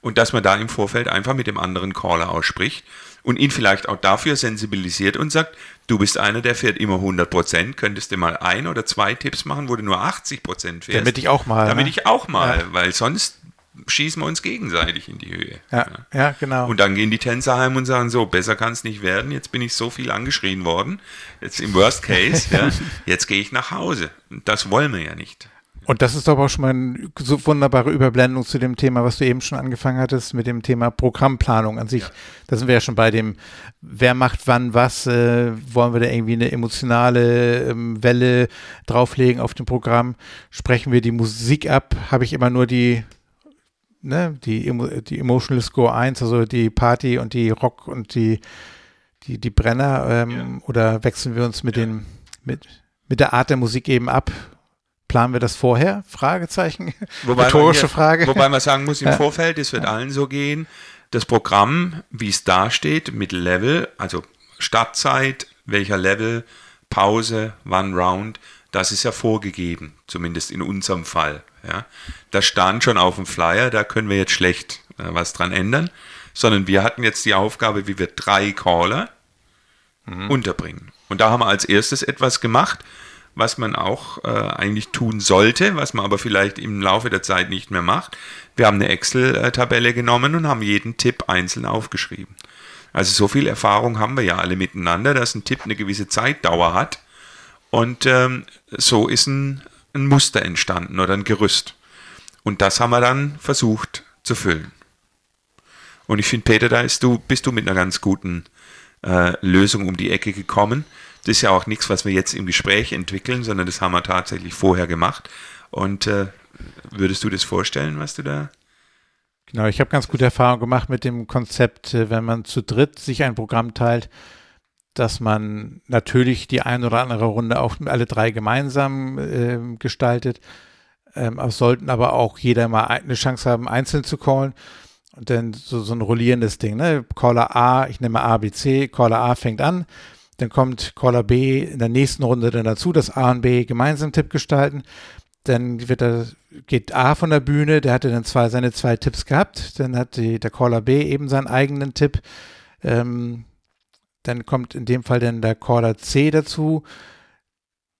Und dass man da im Vorfeld einfach mit dem anderen Caller ausspricht und ihn vielleicht auch dafür sensibilisiert und sagt, du bist einer, der fährt immer 100 Prozent, könntest du mal ein oder zwei Tipps machen, wo du nur 80 Prozent fährst. Damit ich auch mal. Damit ne? ich auch mal, ja. weil sonst schießen wir uns gegenseitig in die Höhe. Ja, ja, ja, genau. Und dann gehen die Tänzer heim und sagen so, besser kann es nicht werden, jetzt bin ich so viel angeschrien worden, jetzt im Worst Case, (laughs) ja, jetzt gehe ich nach Hause. Das wollen wir ja nicht. Und das ist doch auch schon mal eine so wunderbare Überblendung zu dem Thema, was du eben schon angefangen hattest, mit dem Thema Programmplanung an sich. Ja. Da sind wir ja schon bei dem, wer macht wann was, äh, wollen wir da irgendwie eine emotionale ähm, Welle drauflegen auf dem Programm, sprechen wir die Musik ab, habe ich immer nur die, ne, die, die Emotional Score 1, also die Party und die Rock und die, die, die Brenner, ähm, ja. oder wechseln wir uns mit ja. den, mit, mit der Art der Musik eben ab Planen wir das vorher? Fragezeichen. (laughs) Wobei Rhetorische man, Frage. Wobei man sagen muss, im ja. Vorfeld, es wird ja. allen so gehen, das Programm, wie es da steht, mit Level, also Startzeit, welcher Level, Pause, wann Round, das ist ja vorgegeben, zumindest in unserem Fall. Ja. Das stand schon auf dem Flyer, da können wir jetzt schlecht äh, was dran ändern, sondern wir hatten jetzt die Aufgabe, wie wir drei Caller mhm. unterbringen. Und da haben wir als erstes etwas gemacht, was man auch äh, eigentlich tun sollte, was man aber vielleicht im Laufe der Zeit nicht mehr macht. Wir haben eine Excel-Tabelle genommen und haben jeden Tipp einzeln aufgeschrieben. Also so viel Erfahrung haben wir ja alle miteinander, dass ein Tipp eine gewisse Zeitdauer hat. Und ähm, so ist ein, ein Muster entstanden oder ein Gerüst. Und das haben wir dann versucht zu füllen. Und ich finde, Peter, da du, bist du mit einer ganz guten äh, Lösung um die Ecke gekommen. Das ist ja auch nichts, was wir jetzt im Gespräch entwickeln, sondern das haben wir tatsächlich vorher gemacht. Und äh, würdest du das vorstellen, was du da Genau, ich habe ganz gute Erfahrungen gemacht mit dem Konzept, äh, wenn man zu dritt sich ein Programm teilt, dass man natürlich die ein oder andere Runde auch alle drei gemeinsam äh, gestaltet. Ähm, sollten aber auch jeder mal eine Chance haben, einzeln zu callen. Und dann so, so ein rollierendes Ding, ne? Caller A, ich nehme A, B, C, Caller A fängt an, dann kommt Caller B in der nächsten Runde dann dazu, dass A und B gemeinsam Tipp gestalten. Dann wird er, geht A von der Bühne, der hatte dann zwei, seine zwei Tipps gehabt. Dann hat die, der Caller B eben seinen eigenen Tipp. Ähm, dann kommt in dem Fall dann der Caller C dazu.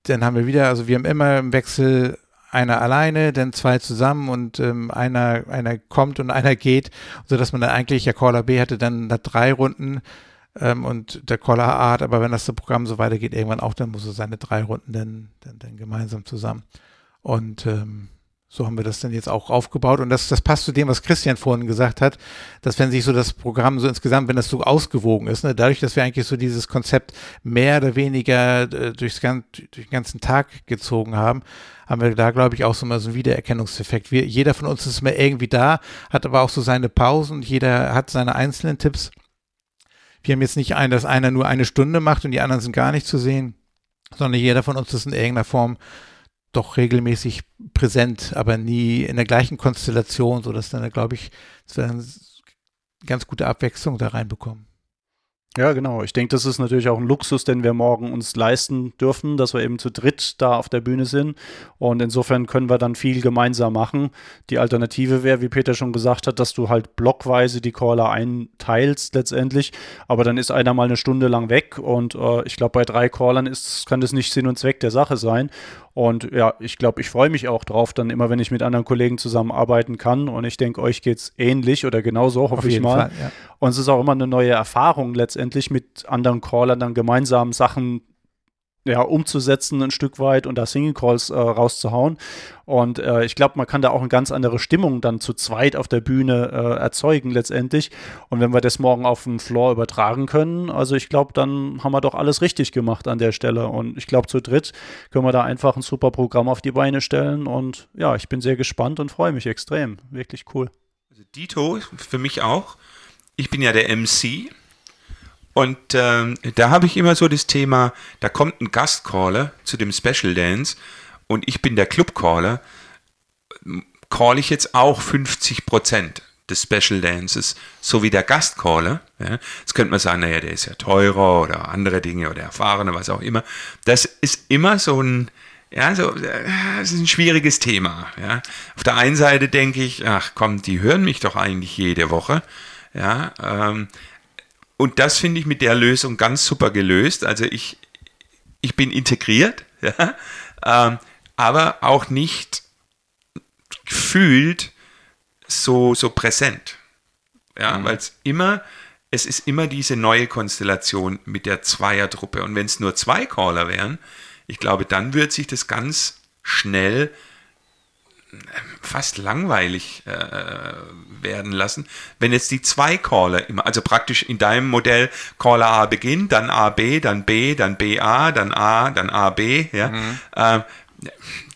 Dann haben wir wieder, also wir haben immer im Wechsel einer alleine, dann zwei zusammen und ähm, einer, einer kommt und einer geht, sodass man dann eigentlich, der Caller B hatte dann da drei Runden ähm, und der hat, aber wenn das Programm so weitergeht, irgendwann auch, dann muss er seine drei Runden dann, dann, dann gemeinsam zusammen. Und ähm, so haben wir das dann jetzt auch aufgebaut. Und das, das passt zu dem, was Christian vorhin gesagt hat, dass wenn sich so das Programm so insgesamt, wenn das so ausgewogen ist, ne, dadurch, dass wir eigentlich so dieses Konzept mehr oder weniger äh, durchs, durch den ganzen Tag gezogen haben, haben wir da, glaube ich, auch so mal so einen Wiedererkennungseffekt. Wir, jeder von uns ist immer irgendwie da, hat aber auch so seine Pausen, jeder hat seine einzelnen Tipps. Wir haben jetzt nicht ein, dass einer nur eine Stunde macht und die anderen sind gar nicht zu sehen, sondern jeder von uns ist in irgendeiner Form doch regelmäßig präsent, aber nie in der gleichen Konstellation, sodass dann, glaube ich, dass wir eine ganz gute Abwechslung da reinbekommen. Ja, genau. Ich denke, das ist natürlich auch ein Luxus, den wir morgen uns leisten dürfen, dass wir eben zu dritt da auf der Bühne sind. Und insofern können wir dann viel gemeinsam machen. Die Alternative wäre, wie Peter schon gesagt hat, dass du halt blockweise die Caller einteilst letztendlich. Aber dann ist einer mal eine Stunde lang weg. Und äh, ich glaube, bei drei Callern ist, kann das nicht Sinn und Zweck der Sache sein. Und ja, ich glaube, ich freue mich auch drauf, dann immer, wenn ich mit anderen Kollegen zusammenarbeiten kann. Und ich denke, euch geht es ähnlich oder genauso, hoffe ich mal. Fall, ja. Und es ist auch immer eine neue Erfahrung, letztendlich mit anderen Callern dann gemeinsam Sachen ja, umzusetzen ein Stück weit und da Single Calls äh, rauszuhauen. Und äh, ich glaube, man kann da auch eine ganz andere Stimmung dann zu zweit auf der Bühne äh, erzeugen letztendlich. Und wenn wir das morgen auf dem Floor übertragen können, also ich glaube, dann haben wir doch alles richtig gemacht an der Stelle. Und ich glaube, zu dritt können wir da einfach ein super Programm auf die Beine stellen. Und ja, ich bin sehr gespannt und freue mich extrem. Wirklich cool. Also Dito, für mich auch. Ich bin ja der MC und ähm, da habe ich immer so das Thema, da kommt ein Gastcaller zu dem Special Dance und ich bin der Clubcaller, call ich jetzt auch 50 Prozent des Special Dances, so wie der Gastcaller. Ja. Jetzt könnte man sagen, naja, der ist ja teurer oder andere Dinge oder erfahrener, was auch immer. Das ist immer so ein, ja, so, das ist ein schwieriges Thema. Ja. Auf der einen Seite denke ich, ach komm, die hören mich doch eigentlich jede Woche. Ja, ähm, und das finde ich mit der Lösung ganz super gelöst. Also ich, ich bin integriert, (laughs) ja, ähm, aber auch nicht gefühlt so, so präsent. Ja, mhm. weil es immer, es ist immer diese neue Konstellation mit der Zweiertruppe. Und wenn es nur zwei Caller wären, ich glaube, dann wird sich das ganz schnell fast langweilig äh, werden lassen, wenn jetzt die zwei Caller immer, also praktisch in deinem Modell Caller A beginnt, dann AB, dann B, dann BA, dann A, dann AB, ja, mhm. äh,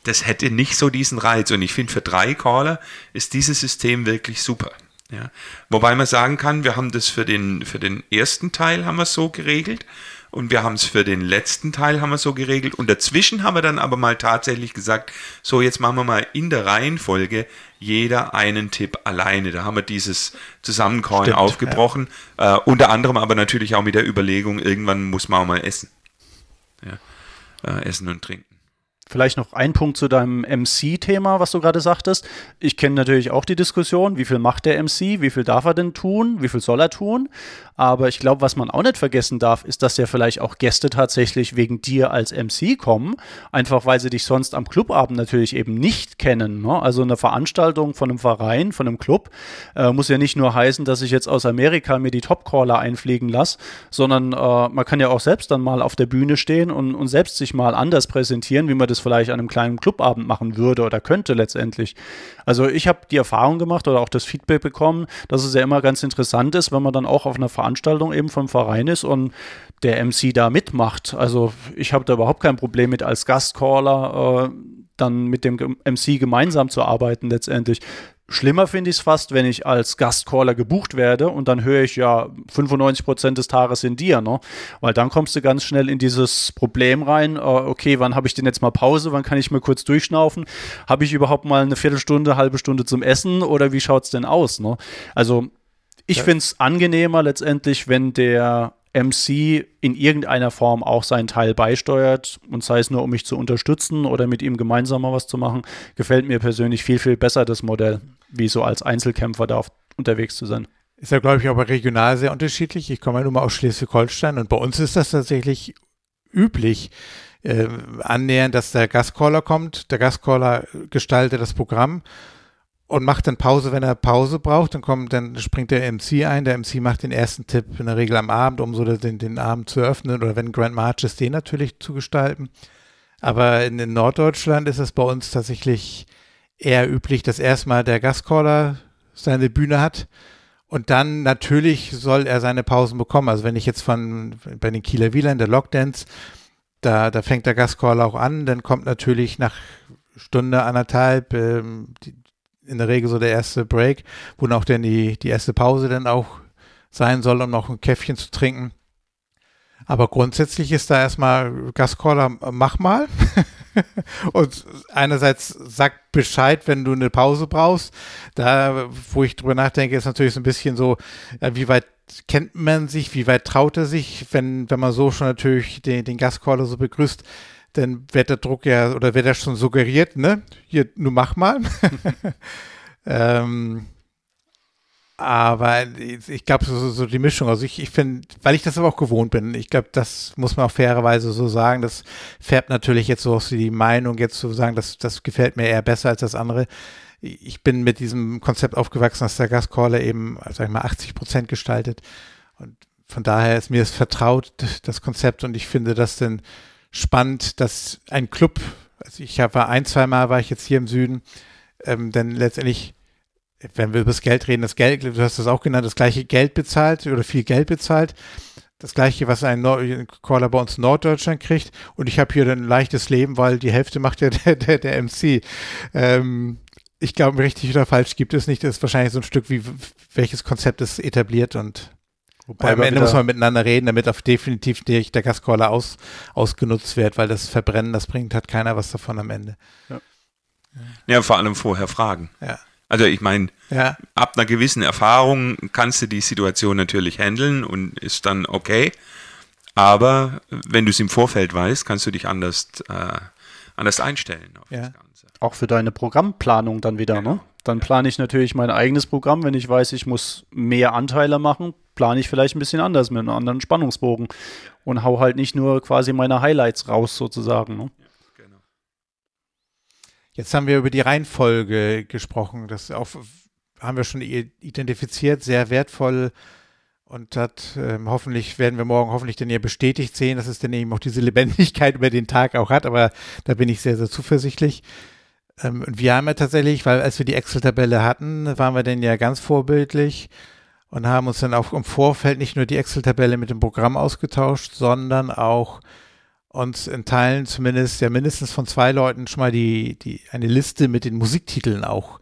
das hätte nicht so diesen Reiz. Und ich finde, für drei Caller ist dieses System wirklich super. Ja. Wobei man sagen kann, wir haben das für den, für den ersten Teil haben wir so geregelt und wir haben es für den letzten Teil haben wir so geregelt und dazwischen haben wir dann aber mal tatsächlich gesagt, so jetzt machen wir mal in der Reihenfolge jeder einen Tipp alleine. Da haben wir dieses Zusammenkorn Stimmt, aufgebrochen, ja. äh, unter anderem aber natürlich auch mit der Überlegung, irgendwann muss man auch mal essen. Ja. Äh, essen und trinken. Vielleicht noch ein Punkt zu deinem MC-Thema, was du gerade sagtest. Ich kenne natürlich auch die Diskussion, wie viel macht der MC, wie viel darf er denn tun, wie viel soll er tun. Aber ich glaube, was man auch nicht vergessen darf, ist, dass ja vielleicht auch Gäste tatsächlich wegen dir als MC kommen, einfach weil sie dich sonst am Clubabend natürlich eben nicht kennen. Ne? Also eine Veranstaltung von einem Verein, von einem Club, äh, muss ja nicht nur heißen, dass ich jetzt aus Amerika mir die Topcaller einfliegen lasse, sondern äh, man kann ja auch selbst dann mal auf der Bühne stehen und, und selbst sich mal anders präsentieren, wie man das vielleicht an einem kleinen Clubabend machen würde oder könnte letztendlich. Also ich habe die Erfahrung gemacht oder auch das Feedback bekommen, dass es ja immer ganz interessant ist, wenn man dann auch auf einer Veranstaltung eben vom Verein ist und der MC da mitmacht. Also ich habe da überhaupt kein Problem mit als Gastcaller äh, dann mit dem MC gemeinsam zu arbeiten letztendlich. Schlimmer finde ich es fast, wenn ich als Gastcaller gebucht werde und dann höre ich ja 95% des Tages in dir, ne? Weil dann kommst du ganz schnell in dieses Problem rein, äh, okay, wann habe ich denn jetzt mal Pause, wann kann ich mal kurz durchschnaufen? Habe ich überhaupt mal eine Viertelstunde, halbe Stunde zum Essen oder wie schaut es denn aus, ne? Also ich ja. finde es angenehmer letztendlich, wenn der MC in irgendeiner Form auch seinen Teil beisteuert und sei es nur, um mich zu unterstützen oder mit ihm gemeinsam mal was zu machen, gefällt mir persönlich viel, viel besser das Modell, wie so als Einzelkämpfer da unterwegs zu sein. Ist ja, glaube ich, aber regional sehr unterschiedlich. Ich komme ja nun mal aus Schleswig-Holstein und bei uns ist das tatsächlich üblich, äh, annähernd, dass der Gastcaller kommt. Der Gastcaller gestaltet das Programm und macht dann Pause, wenn er Pause braucht. Dann kommt, dann springt der MC ein. Der MC macht den ersten Tipp in der Regel am Abend, um so den, den Abend zu öffnen oder wenn Grand March ist, den natürlich zu gestalten. Aber in, in Norddeutschland ist es bei uns tatsächlich eher üblich, dass erstmal der Gastcaller seine Bühne hat und dann natürlich soll er seine Pausen bekommen. Also wenn ich jetzt von bei den Kieler Wielern, der Lockdance, da, da fängt der Gastcaller auch an, dann kommt natürlich nach Stunde, anderthalb ähm, die, in der Regel so der erste Break, wo dann auch dann die, die erste Pause dann auch sein soll, um noch ein Käffchen zu trinken. Aber grundsätzlich ist da erstmal Gastcaller, mach mal. (laughs) und einerseits sagt Bescheid, wenn du eine Pause brauchst. Da, wo ich drüber nachdenke, ist natürlich so ein bisschen so, wie weit kennt man sich, wie weit traut er sich, wenn, wenn man so schon natürlich den, den Gastcaller so begrüßt, dann wird der Druck ja, oder wird er schon suggeriert, ne? Hier, nun mach mal. (laughs) ähm, aber ich glaube, so, so, die Mischung, also ich, ich finde, weil ich das aber auch gewohnt bin, ich glaube, das muss man auch fairerweise so sagen, das färbt natürlich jetzt so aus die Meinung, jetzt zu sagen, das, das gefällt mir eher besser als das andere. Ich bin mit diesem Konzept aufgewachsen, dass der Gastcaller eben, sag ich mal, 80 Prozent gestaltet. Und von daher ist mir es vertraut, das Konzept, und ich finde das denn spannend, dass ein Club, also ich war ein, zwei Mal war ich jetzt hier im Süden, ähm, denn letztendlich wenn wir über das Geld reden, das Geld, du hast das auch genannt, das gleiche Geld bezahlt oder viel Geld bezahlt. Das gleiche, was ein, Nord Caller bei uns in Norddeutschland kriegt. Und ich habe hier ein leichtes Leben, weil die Hälfte macht ja (laughs) der, der, der MC. Ähm, ich glaube, richtig oder falsch gibt es nicht. Das ist wahrscheinlich so ein Stück, wie welches Konzept ist etabliert und Wobei am Ende muss man miteinander reden, damit auf definitiv nicht der Gascaller aus, ausgenutzt wird, weil das Verbrennen, das bringt, hat keiner was davon am Ende. Ja, ja vor allem vorher fragen. Ja. Also ich meine, ja. ab einer gewissen Erfahrung kannst du die Situation natürlich handeln und ist dann okay. Aber wenn du es im Vorfeld weißt, kannst du dich anders, äh, anders einstellen auf ja. das Ganze. Auch für deine Programmplanung dann wieder, genau. ne? Dann plane ich natürlich mein eigenes Programm. Wenn ich weiß, ich muss mehr Anteile machen, plane ich vielleicht ein bisschen anders mit einem anderen Spannungsbogen und hau halt nicht nur quasi meine Highlights raus sozusagen. Ne? Jetzt haben wir über die Reihenfolge gesprochen. Das auf, haben wir schon identifiziert, sehr wertvoll und hat ähm, hoffentlich werden wir morgen hoffentlich dann ja bestätigt sehen, dass es dann eben auch diese Lebendigkeit über den Tag auch hat. Aber da bin ich sehr, sehr zuversichtlich. Ähm, und wir haben ja tatsächlich, weil als wir die Excel-Tabelle hatten, waren wir dann ja ganz vorbildlich und haben uns dann auch im Vorfeld nicht nur die Excel-Tabelle mit dem Programm ausgetauscht, sondern auch uns in Teilen zumindest ja mindestens von zwei Leuten schon mal die, die, eine Liste mit den Musiktiteln auch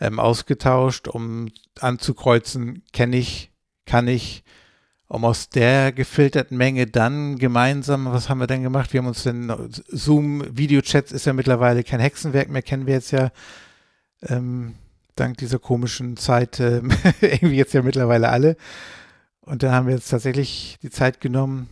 ähm, ausgetauscht, um anzukreuzen, kenne ich, kann ich, um aus der gefilterten Menge dann gemeinsam, was haben wir denn gemacht? Wir haben uns den Zoom Videochats ist ja mittlerweile kein Hexenwerk mehr, kennen wir jetzt ja ähm, dank dieser komischen Zeit äh, (laughs) irgendwie jetzt ja mittlerweile alle. Und da haben wir jetzt tatsächlich die Zeit genommen,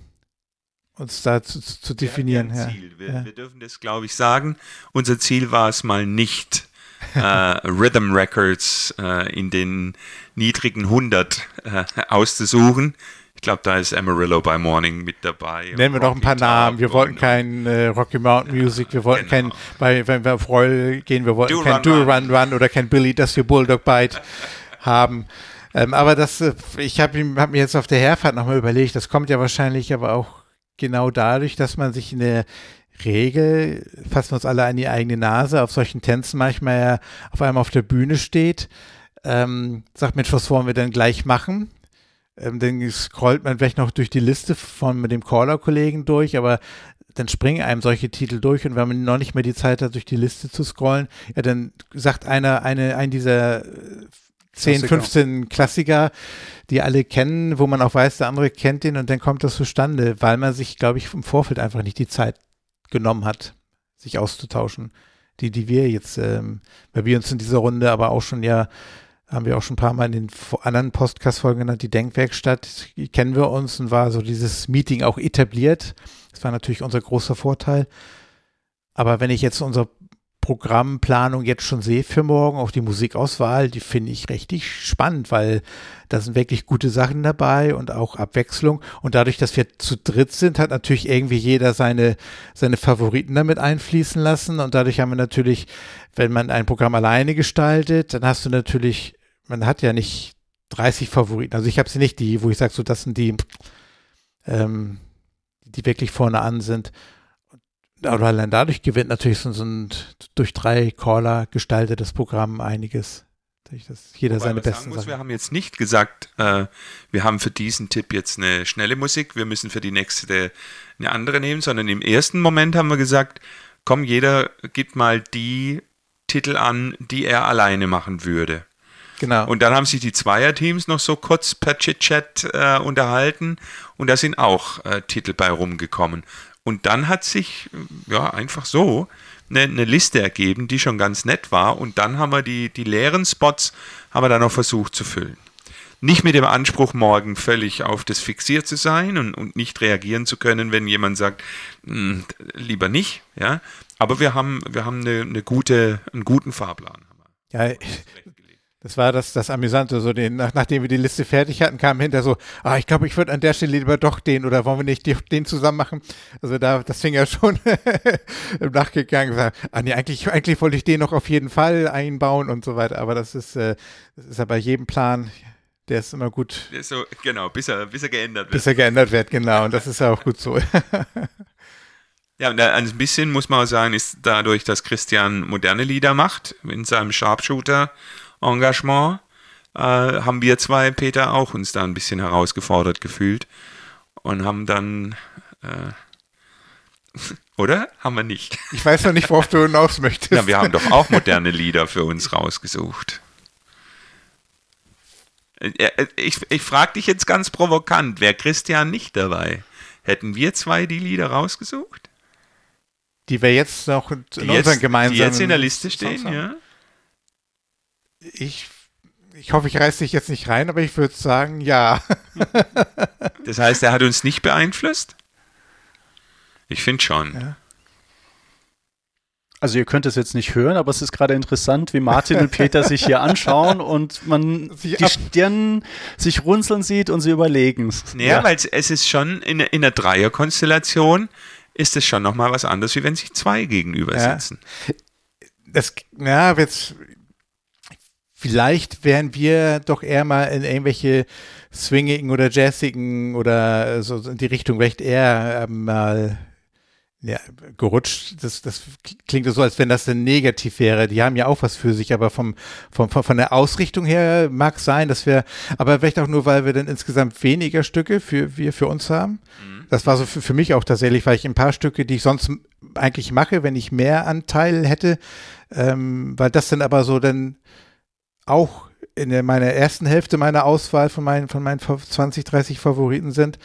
uns da zu, zu definieren. Wir, ja. wir, dürfen das, glaube ich, sagen. Unser Ziel war es mal nicht, (laughs) äh, Rhythm Records äh, in den niedrigen 100 äh, auszusuchen. Ich glaube, da ist Amarillo by Morning mit dabei. Nennen wir noch ein paar Namen. Wir wollten kein äh, Rocky Mountain Music, wir wollten genau. kein, bei, wenn wir auf Royal gehen, wir wollten Do kein Do Run, Run Run oder kein Billy, das your Bulldog Bite (laughs) haben. Ähm, aber das, äh, ich habe hab mir jetzt auf der Herfahrt nochmal überlegt, das kommt ja wahrscheinlich aber auch genau dadurch, dass man sich in der Regel, fassen wir uns alle an die eigene Nase, auf solchen Tänzen manchmal ja auf einmal auf der Bühne steht, ähm, sagt, Mensch, was wollen wir denn gleich machen? Ähm, dann scrollt man vielleicht noch durch die Liste von mit dem Caller-Kollegen durch, aber dann springen einem solche Titel durch und wenn man noch nicht mehr die Zeit hat, durch die Liste zu scrollen, ja, dann sagt einer, eine, ein dieser 10, Klassiker. 15 Klassiker, die alle kennen, wo man auch weiß, der andere kennt den und dann kommt das zustande, weil man sich, glaube ich, im Vorfeld einfach nicht die Zeit genommen hat, sich auszutauschen. Die, die wir jetzt, ähm, weil wir uns in dieser Runde aber auch schon ja, haben wir auch schon ein paar Mal in den anderen Podcast-Folgen genannt, die Denkwerkstatt, kennen wir uns und war so dieses Meeting auch etabliert. Das war natürlich unser großer Vorteil. Aber wenn ich jetzt unser Programmplanung jetzt schon sehe für morgen, auch die Musikauswahl, die finde ich richtig spannend, weil da sind wirklich gute Sachen dabei und auch Abwechslung. Und dadurch, dass wir zu dritt sind, hat natürlich irgendwie jeder seine, seine Favoriten damit einfließen lassen. Und dadurch haben wir natürlich, wenn man ein Programm alleine gestaltet, dann hast du natürlich, man hat ja nicht 30 Favoriten. Also ich habe sie nicht die, wo ich sage, so das sind die, ähm, die wirklich vorne an sind oder allein dadurch gewinnt natürlich so, so ein durch drei Caller gestaltetes Programm einiges. Dass jeder Wobei seine besten muss, Sachen. Wir haben jetzt nicht gesagt, äh, wir haben für diesen Tipp jetzt eine schnelle Musik, wir müssen für die nächste eine andere nehmen, sondern im ersten Moment haben wir gesagt, komm, jeder gibt mal die Titel an, die er alleine machen würde. Genau. Und dann haben sich die Zweierteams noch so kurz per Chit-Chat äh, unterhalten und da sind auch äh, Titel bei rumgekommen. Und dann hat sich ja einfach so eine, eine, Liste ergeben, die schon ganz nett war. Und dann haben wir die, die leeren Spots haben wir dann auch versucht zu füllen. Nicht mit dem Anspruch, morgen völlig auf das fixiert zu sein und, und nicht reagieren zu können, wenn jemand sagt, hm, lieber nicht. Ja? Aber wir haben, wir haben eine, eine gute, einen guten Fahrplan. Ja, das war das, das Amüsante, so den, nach, nachdem wir die Liste fertig hatten, kam hinter so, ah, ich glaube, ich würde an der Stelle lieber doch den oder wollen wir nicht die, den zusammen machen? Also da, das fing ja schon (laughs) im Nachgegangen, gesagt, ah nee, eigentlich, eigentlich wollte ich den noch auf jeden Fall einbauen und so weiter, aber das ist, äh, das ist ja bei jedem Plan, der ist immer gut. So, genau, bis er, bis er geändert wird. Bis er geändert wird, genau, und das ist ja auch gut so. (laughs) Ja, ein bisschen muss man auch sagen, ist dadurch, dass Christian moderne Lieder macht, in seinem Sharpshooter, Engagement, äh, haben wir zwei, Peter, auch uns da ein bisschen herausgefordert gefühlt und haben dann, äh, (laughs) oder? Haben wir nicht. Ich weiß noch nicht, worauf du hinaus möchtest. Ja, wir haben doch auch moderne Lieder für uns rausgesucht. Äh, äh, ich, ich frage dich jetzt ganz provokant, wäre Christian nicht dabei? Hätten wir zwei die Lieder rausgesucht? Die wir jetzt noch in die unseren jetzt, gemeinsamen. Die jetzt in der Liste stehen, ja? Ich, ich hoffe, ich reiße dich jetzt nicht rein, aber ich würde sagen, ja. (laughs) das heißt, er hat uns nicht beeinflusst? Ich finde schon. Ja. Also ihr könnt es jetzt nicht hören, aber es ist gerade interessant, wie Martin und Peter (laughs) sich hier anschauen und man sich die Stirn sich runzeln sieht und sie überlegen. Naja, ja. weil es ist schon in, in der Dreierkonstellation ist es schon nochmal was anderes, wie wenn sich zwei gegenüber sitzen. Ja. Das, ja, jetzt, vielleicht wären wir doch eher mal in irgendwelche swingigen oder jazzigen oder so in die Richtung vielleicht eher ähm, mal ja, gerutscht. Das, das klingt so, als wenn das dann negativ wäre. Die haben ja auch was für sich, aber vom, vom, von der Ausrichtung her mag es sein, dass wir, aber vielleicht auch nur, weil wir dann insgesamt weniger Stücke für, wir für uns haben. Mhm. Das war so für, für mich auch tatsächlich, weil ich ein paar Stücke, die ich sonst eigentlich mache, wenn ich mehr Anteil hätte, ähm, weil das dann aber so dann auch in der, meiner ersten Hälfte meiner Auswahl von meinen, von meinen 20, 30 Favoriten sind,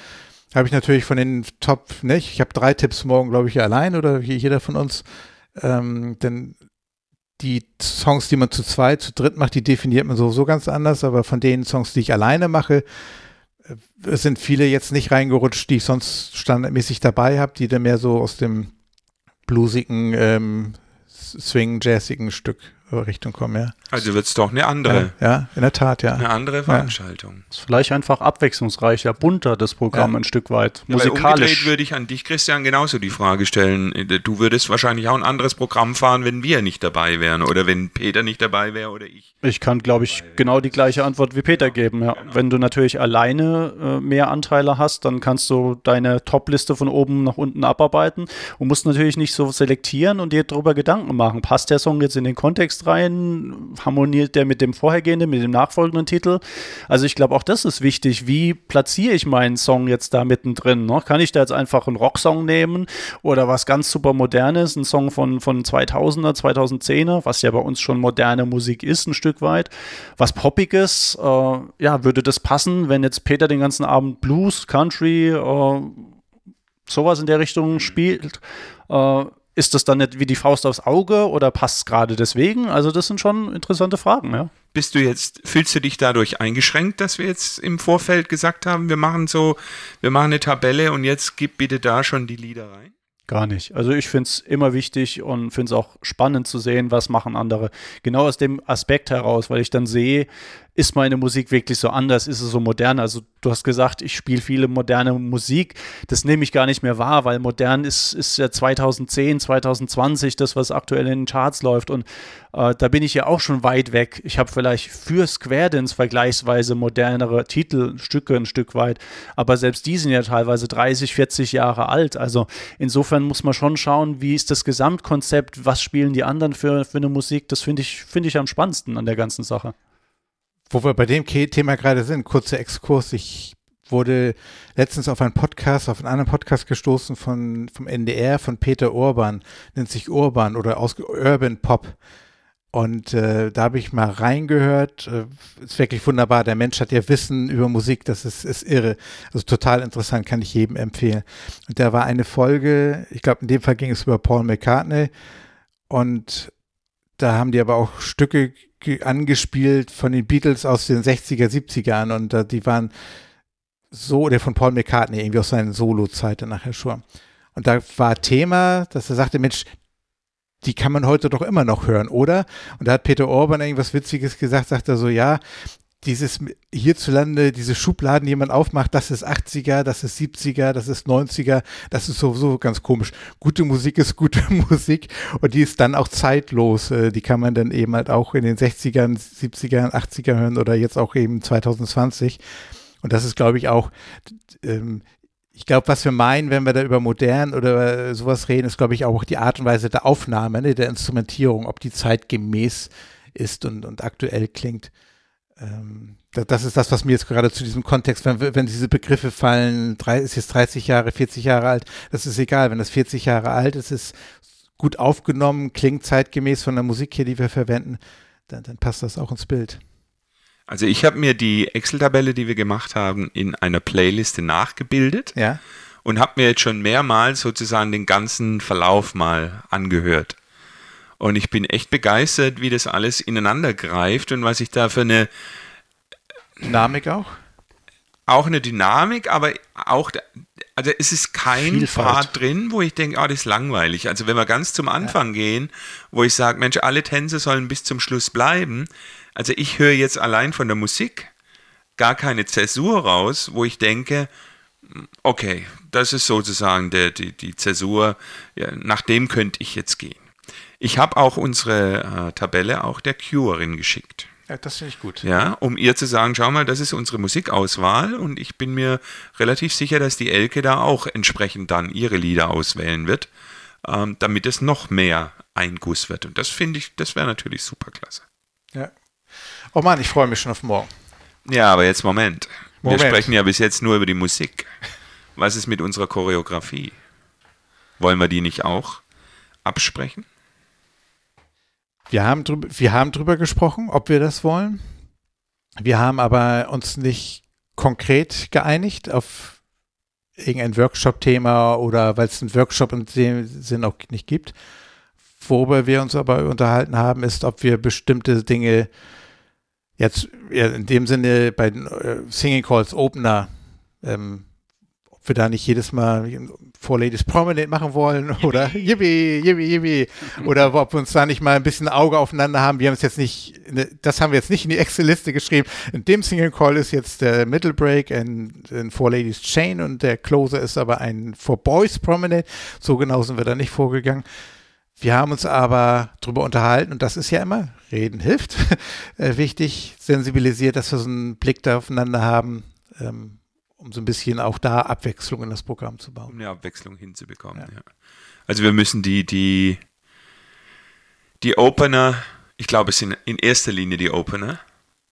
habe ich natürlich von den Top? Ne, ich habe drei Tipps morgen, glaube ich, allein oder jeder von uns. Ähm, denn die Songs, die man zu zweit, zu dritt macht, die definiert man sowieso ganz anders, aber von den Songs, die ich alleine mache, äh, sind viele jetzt nicht reingerutscht, die ich sonst standardmäßig dabei habe, die dann mehr so aus dem bluesigen, ähm, swing, jazzigen Stück Richtung kommen, ja. Also wird es doch eine andere. Ja, ja, in der Tat, ja. Eine andere Veranstaltung. Ja. Ist vielleicht einfach abwechslungsreicher, bunter, das Programm ja. ein Stück weit. Ja, musikalisch. würde ich an dich, Christian, genauso die Frage stellen. Du würdest wahrscheinlich auch ein anderes Programm fahren, wenn wir nicht dabei wären oder wenn Peter nicht dabei wäre oder ich. Ich kann, glaube ich, genau die gleiche Antwort wie Peter geben. Ja. Genau. Wenn du natürlich alleine äh, mehr Anteile hast, dann kannst du deine Top-Liste von oben nach unten abarbeiten und musst natürlich nicht so selektieren und dir darüber Gedanken machen. Passt der Song jetzt in den Kontext Text rein? Harmoniert der mit dem vorhergehenden, mit dem nachfolgenden Titel? Also ich glaube, auch das ist wichtig. Wie platziere ich meinen Song jetzt da mittendrin? Ne? Kann ich da jetzt einfach einen Rocksong nehmen oder was ganz super modernes, ein Song von, von 2000er, 2010er, was ja bei uns schon moderne Musik ist, ein Stück weit. Was Poppiges, äh, ja, würde das passen, wenn jetzt Peter den ganzen Abend Blues, Country, äh, sowas in der Richtung spielt? Äh, ist das dann nicht wie die Faust aufs Auge oder passt es gerade deswegen? Also das sind schon interessante Fragen, ja. Bist du jetzt, fühlst du dich dadurch eingeschränkt, dass wir jetzt im Vorfeld gesagt haben, wir machen so, wir machen eine Tabelle und jetzt gib bitte da schon die Lieder rein? Gar nicht. Also ich finde es immer wichtig und finde es auch spannend zu sehen, was machen andere. Genau aus dem Aspekt heraus, weil ich dann sehe, ist meine Musik wirklich so anders? Ist es so modern? Also du hast gesagt, ich spiele viele moderne Musik. Das nehme ich gar nicht mehr wahr, weil modern ist, ist ja 2010, 2020 das, was aktuell in den Charts läuft. Und äh, da bin ich ja auch schon weit weg. Ich habe vielleicht für Square Dance vergleichsweise modernere Titelstücke ein Stück weit. Aber selbst die sind ja teilweise 30, 40 Jahre alt. Also insofern muss man schon schauen, wie ist das Gesamtkonzept? Was spielen die anderen für, für eine Musik? Das finde ich, find ich am spannendsten an der ganzen Sache wo wir bei dem Thema gerade sind, kurzer Exkurs. Ich wurde letztens auf einen Podcast, auf einen anderen Podcast gestoßen von, vom NDR, von Peter Urban, nennt sich Urban oder aus Urban Pop. Und äh, da habe ich mal reingehört. Äh, ist wirklich wunderbar. Der Mensch hat ja Wissen über Musik, das ist, ist irre. Also total interessant, kann ich jedem empfehlen. Und da war eine Folge, ich glaube, in dem Fall ging es über Paul McCartney. Und da haben die aber auch Stücke angespielt von den Beatles aus den 60er, 70ern. Und äh, die waren so, oder von Paul McCartney, irgendwie aus seinen Solo-Zeiten nachher schon. Und da war Thema, dass er sagte, Mensch, die kann man heute doch immer noch hören, oder? Und da hat Peter Orban irgendwas Witziges gesagt, sagt er so, ja, dieses hierzulande, diese Schubladen, die man aufmacht, das ist 80er, das ist 70er, das ist 90er, das ist sowieso ganz komisch. Gute Musik ist gute (laughs) Musik und die ist dann auch zeitlos. Äh, die kann man dann eben halt auch in den 60ern, 70ern, 80ern hören oder jetzt auch eben 2020. Und das ist, glaube ich, auch ähm, ich glaube, was wir meinen, wenn wir da über modern oder sowas reden, ist, glaube ich, auch die Art und Weise der Aufnahme, ne, der Instrumentierung, ob die zeitgemäß ist und, und aktuell klingt. Ähm, das ist das, was mir jetzt gerade zu diesem Kontext, wenn, wenn diese Begriffe fallen, drei, ist jetzt 30 Jahre, 40 Jahre alt, das ist egal. Wenn das 40 Jahre alt ist, ist gut aufgenommen, klingt zeitgemäß von der Musik hier, die wir verwenden, dann, dann passt das auch ins Bild. Also ich habe mir die Excel-Tabelle, die wir gemacht haben, in einer Playliste nachgebildet ja. und habe mir jetzt schon mehrmals sozusagen den ganzen Verlauf mal angehört. Und ich bin echt begeistert, wie das alles ineinander greift und was ich da für eine Dynamik auch? Auch eine Dynamik, aber auch, also es ist kein Vielfalt. Part drin, wo ich denke, ah, das ist langweilig. Also wenn wir ganz zum Anfang ja. gehen, wo ich sage, Mensch, alle Tänze sollen bis zum Schluss bleiben, also ich höre jetzt allein von der Musik gar keine Zäsur raus, wo ich denke, okay, das ist sozusagen der, die, die Zäsur, ja, nach dem könnte ich jetzt gehen. Ich habe auch unsere äh, Tabelle auch der Curerin geschickt. Ja, das finde ich gut. Ja, um ihr zu sagen, schau mal, das ist unsere Musikauswahl und ich bin mir relativ sicher, dass die Elke da auch entsprechend dann ihre Lieder auswählen wird, ähm, damit es noch mehr ein Guss wird. Und das finde ich, das wäre natürlich super klasse. Ja, Oh Mann, ich freue mich schon auf morgen. Ja, aber jetzt Moment. Moment. Wir sprechen ja bis jetzt nur über die Musik. Was ist mit unserer Choreografie? Wollen wir die nicht auch absprechen? Wir haben, drüber, wir haben drüber gesprochen, ob wir das wollen. Wir haben aber uns nicht konkret geeinigt auf irgendein Workshop-Thema oder weil es einen Workshop in dem Sinn auch nicht gibt. Worüber wir uns aber unterhalten haben, ist, ob wir bestimmte Dinge jetzt ja, in dem Sinne bei den äh, Singing Calls Opener, ähm, wir da nicht jedes Mal Four Ladies Prominent machen wollen oder (laughs) yippie, yippie, yippie. oder ob wir uns da nicht mal ein bisschen Auge aufeinander haben. Wir haben es jetzt nicht, das haben wir jetzt nicht in die Excel-Liste geschrieben. In dem Single Call ist jetzt der Middle Break in, in Four Ladies Chain und der Closer ist aber ein Four Boys Prominent. So genau sind wir da nicht vorgegangen. Wir haben uns aber darüber unterhalten, und das ist ja immer, reden hilft, (laughs) äh, wichtig, sensibilisiert, dass wir so einen Blick da aufeinander haben, ähm, um so ein bisschen auch da Abwechslung in das Programm zu bauen. Um eine Abwechslung hinzubekommen, ja. ja. Also wir müssen die, die, die Opener, ich glaube, es sind in erster Linie die Opener,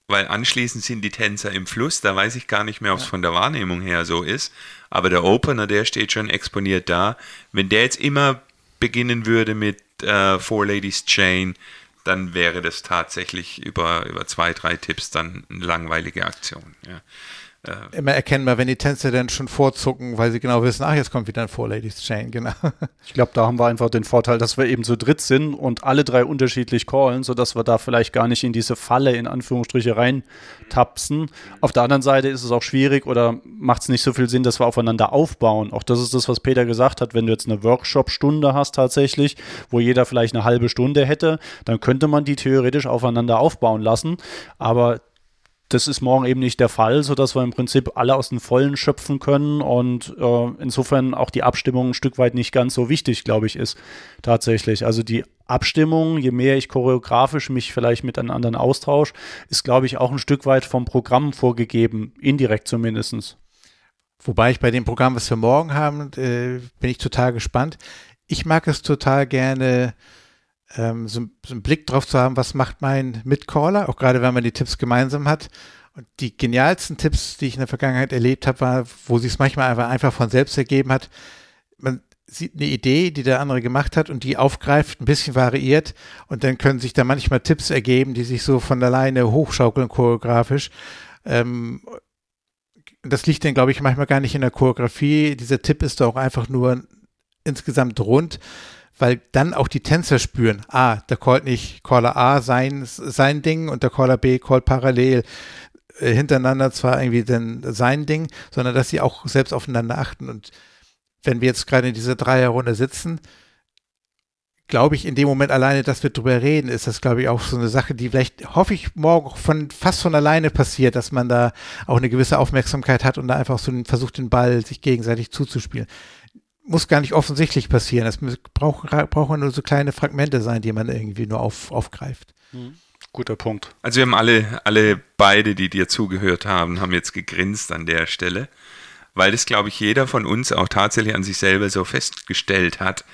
weil anschließend sind die Tänzer im Fluss, da weiß ich gar nicht mehr, ob es ja. von der Wahrnehmung her so ist, aber der Opener, der steht schon exponiert da. Wenn der jetzt immer beginnen würde mit äh, Four Ladies Chain, dann wäre das tatsächlich über, über zwei, drei Tipps dann eine langweilige Aktion. Ja. Äh, Immer erkennbar, wenn die Tänzer dann schon vorzucken, weil sie genau wissen, ach, jetzt kommt wieder ein Four Ladies Chain, genau. Ich glaube, da haben wir einfach den Vorteil, dass wir eben zu dritt sind und alle drei unterschiedlich callen, sodass wir da vielleicht gar nicht in diese Falle in Anführungsstriche reintapsen. Auf der anderen Seite ist es auch schwierig oder macht es nicht so viel Sinn, dass wir aufeinander aufbauen. Auch das ist das, was Peter gesagt hat, wenn du jetzt eine Workshop-Stunde hast tatsächlich, wo jeder vielleicht eine halbe Stunde hätte, dann könnte man die theoretisch aufeinander aufbauen lassen. Aber das ist morgen eben nicht der Fall, sodass wir im Prinzip alle aus den Vollen schöpfen können und äh, insofern auch die Abstimmung ein Stück weit nicht ganz so wichtig, glaube ich, ist tatsächlich. Also die Abstimmung, je mehr ich choreografisch mich vielleicht mit einem anderen austausche, ist, glaube ich, auch ein Stück weit vom Programm vorgegeben, indirekt zumindest. Wobei ich bei dem Programm, was wir morgen haben, äh, bin ich total gespannt. Ich mag es total gerne, ähm, so, so, einen Blick drauf zu haben, was macht mein Mitcaller, auch gerade wenn man die Tipps gemeinsam hat. Und die genialsten Tipps, die ich in der Vergangenheit erlebt habe, war, wo sich es manchmal einfach, einfach von selbst ergeben hat. Man sieht eine Idee, die der andere gemacht hat und die aufgreift, ein bisschen variiert und dann können sich da manchmal Tipps ergeben, die sich so von alleine hochschaukeln choreografisch. Ähm, das liegt dann, glaube ich, manchmal gar nicht in der Choreografie. Dieser Tipp ist doch einfach nur insgesamt rund, weil dann auch die Tänzer spüren, ah, der callt nicht Caller A sein, sein Ding und der Caller B callt parallel äh, hintereinander zwar irgendwie dann sein Ding, sondern dass sie auch selbst aufeinander achten. Und wenn wir jetzt gerade in dieser Dreierrunde sitzen, glaube ich, in dem Moment alleine, dass wir drüber reden, ist das, glaube ich, auch so eine Sache, die vielleicht, hoffe ich, morgen von, fast von alleine passiert, dass man da auch eine gewisse Aufmerksamkeit hat und da einfach so versucht, den Ball sich gegenseitig zuzuspielen. Muss gar nicht offensichtlich passieren. Das braucht, brauchen nur so kleine Fragmente sein, die man irgendwie nur auf, aufgreift. Mhm. Guter Punkt. Also wir haben alle, alle beide, die dir zugehört haben, haben jetzt gegrinst an der Stelle, weil das, glaube ich, jeder von uns auch tatsächlich an sich selber so festgestellt hat,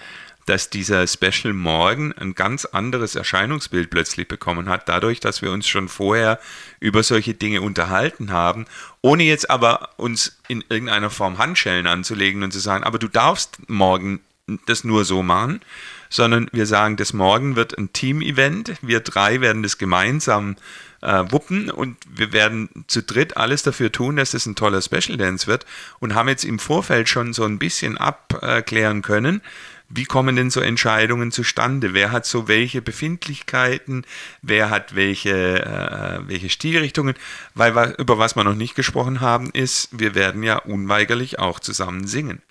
dass dieser Special Morgen ein ganz anderes Erscheinungsbild plötzlich bekommen hat, dadurch, dass wir uns schon vorher über solche Dinge unterhalten haben, ohne jetzt aber uns in irgendeiner Form Handschellen anzulegen und zu sagen, aber du darfst morgen das nur so machen, sondern wir sagen, das morgen wird ein Team-Event. Wir drei werden das gemeinsam äh, wuppen und wir werden zu dritt alles dafür tun, dass es ein toller Special Dance wird und haben jetzt im Vorfeld schon so ein bisschen abklären können, wie kommen denn so Entscheidungen zustande? Wer hat so welche Befindlichkeiten? Wer hat welche, äh, welche Stilrichtungen? Weil über was wir noch nicht gesprochen haben, ist, wir werden ja unweigerlich auch zusammen singen.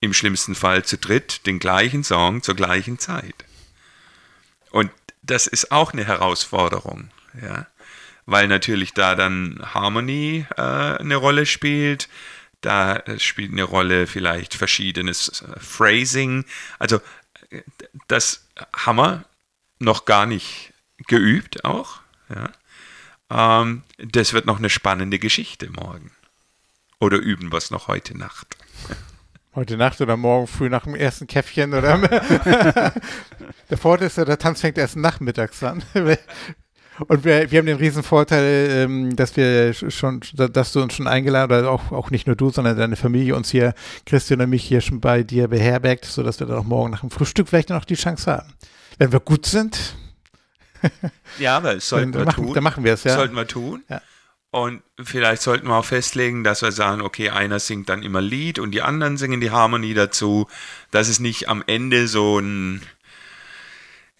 Im schlimmsten Fall zu dritt den gleichen Song zur gleichen Zeit. Und das ist auch eine Herausforderung, ja. Weil natürlich da dann Harmony äh, eine Rolle spielt, da spielt eine Rolle vielleicht verschiedenes äh, Phrasing. Also äh, das haben wir noch gar nicht geübt auch. Ja. Ähm, das wird noch eine spannende Geschichte morgen. Oder üben wir es noch heute Nacht? Heute Nacht oder morgen früh nach dem ersten Käffchen oder (laughs) (laughs) der Vorteil ist ja, der Tanz fängt erst nachmittags an. Und wir, wir haben den riesen Vorteil, ähm, dass wir schon, dass du uns schon eingeladen, oder auch, auch nicht nur du, sondern deine Familie uns hier, Christian und mich hier schon bei dir beherbergt, sodass wir dann auch morgen nach dem Frühstück vielleicht noch die Chance haben. Wenn wir gut sind. (laughs) ja, aber das sollten wir machen, tun. Dann machen wir es, ja. Sollten wir tun. Ja. Und vielleicht sollten wir auch festlegen, dass wir sagen, okay, einer singt dann immer Lied und die anderen singen die Harmonie dazu, dass es nicht am Ende so ein,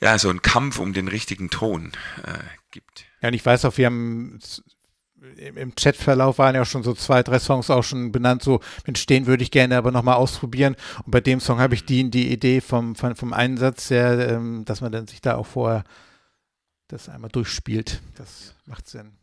ja, so ein Kampf um den richtigen Ton äh, gibt. Ja, und ich weiß auch, wir haben im Chatverlauf waren ja schon so zwei, drei Songs auch schon benannt, so, Mensch, den würde ich gerne aber nochmal ausprobieren. Und bei dem Song habe ich die, die Idee vom, vom, vom Einsatz her, ähm, dass man dann sich da auch vorher das einmal durchspielt. Das macht Sinn.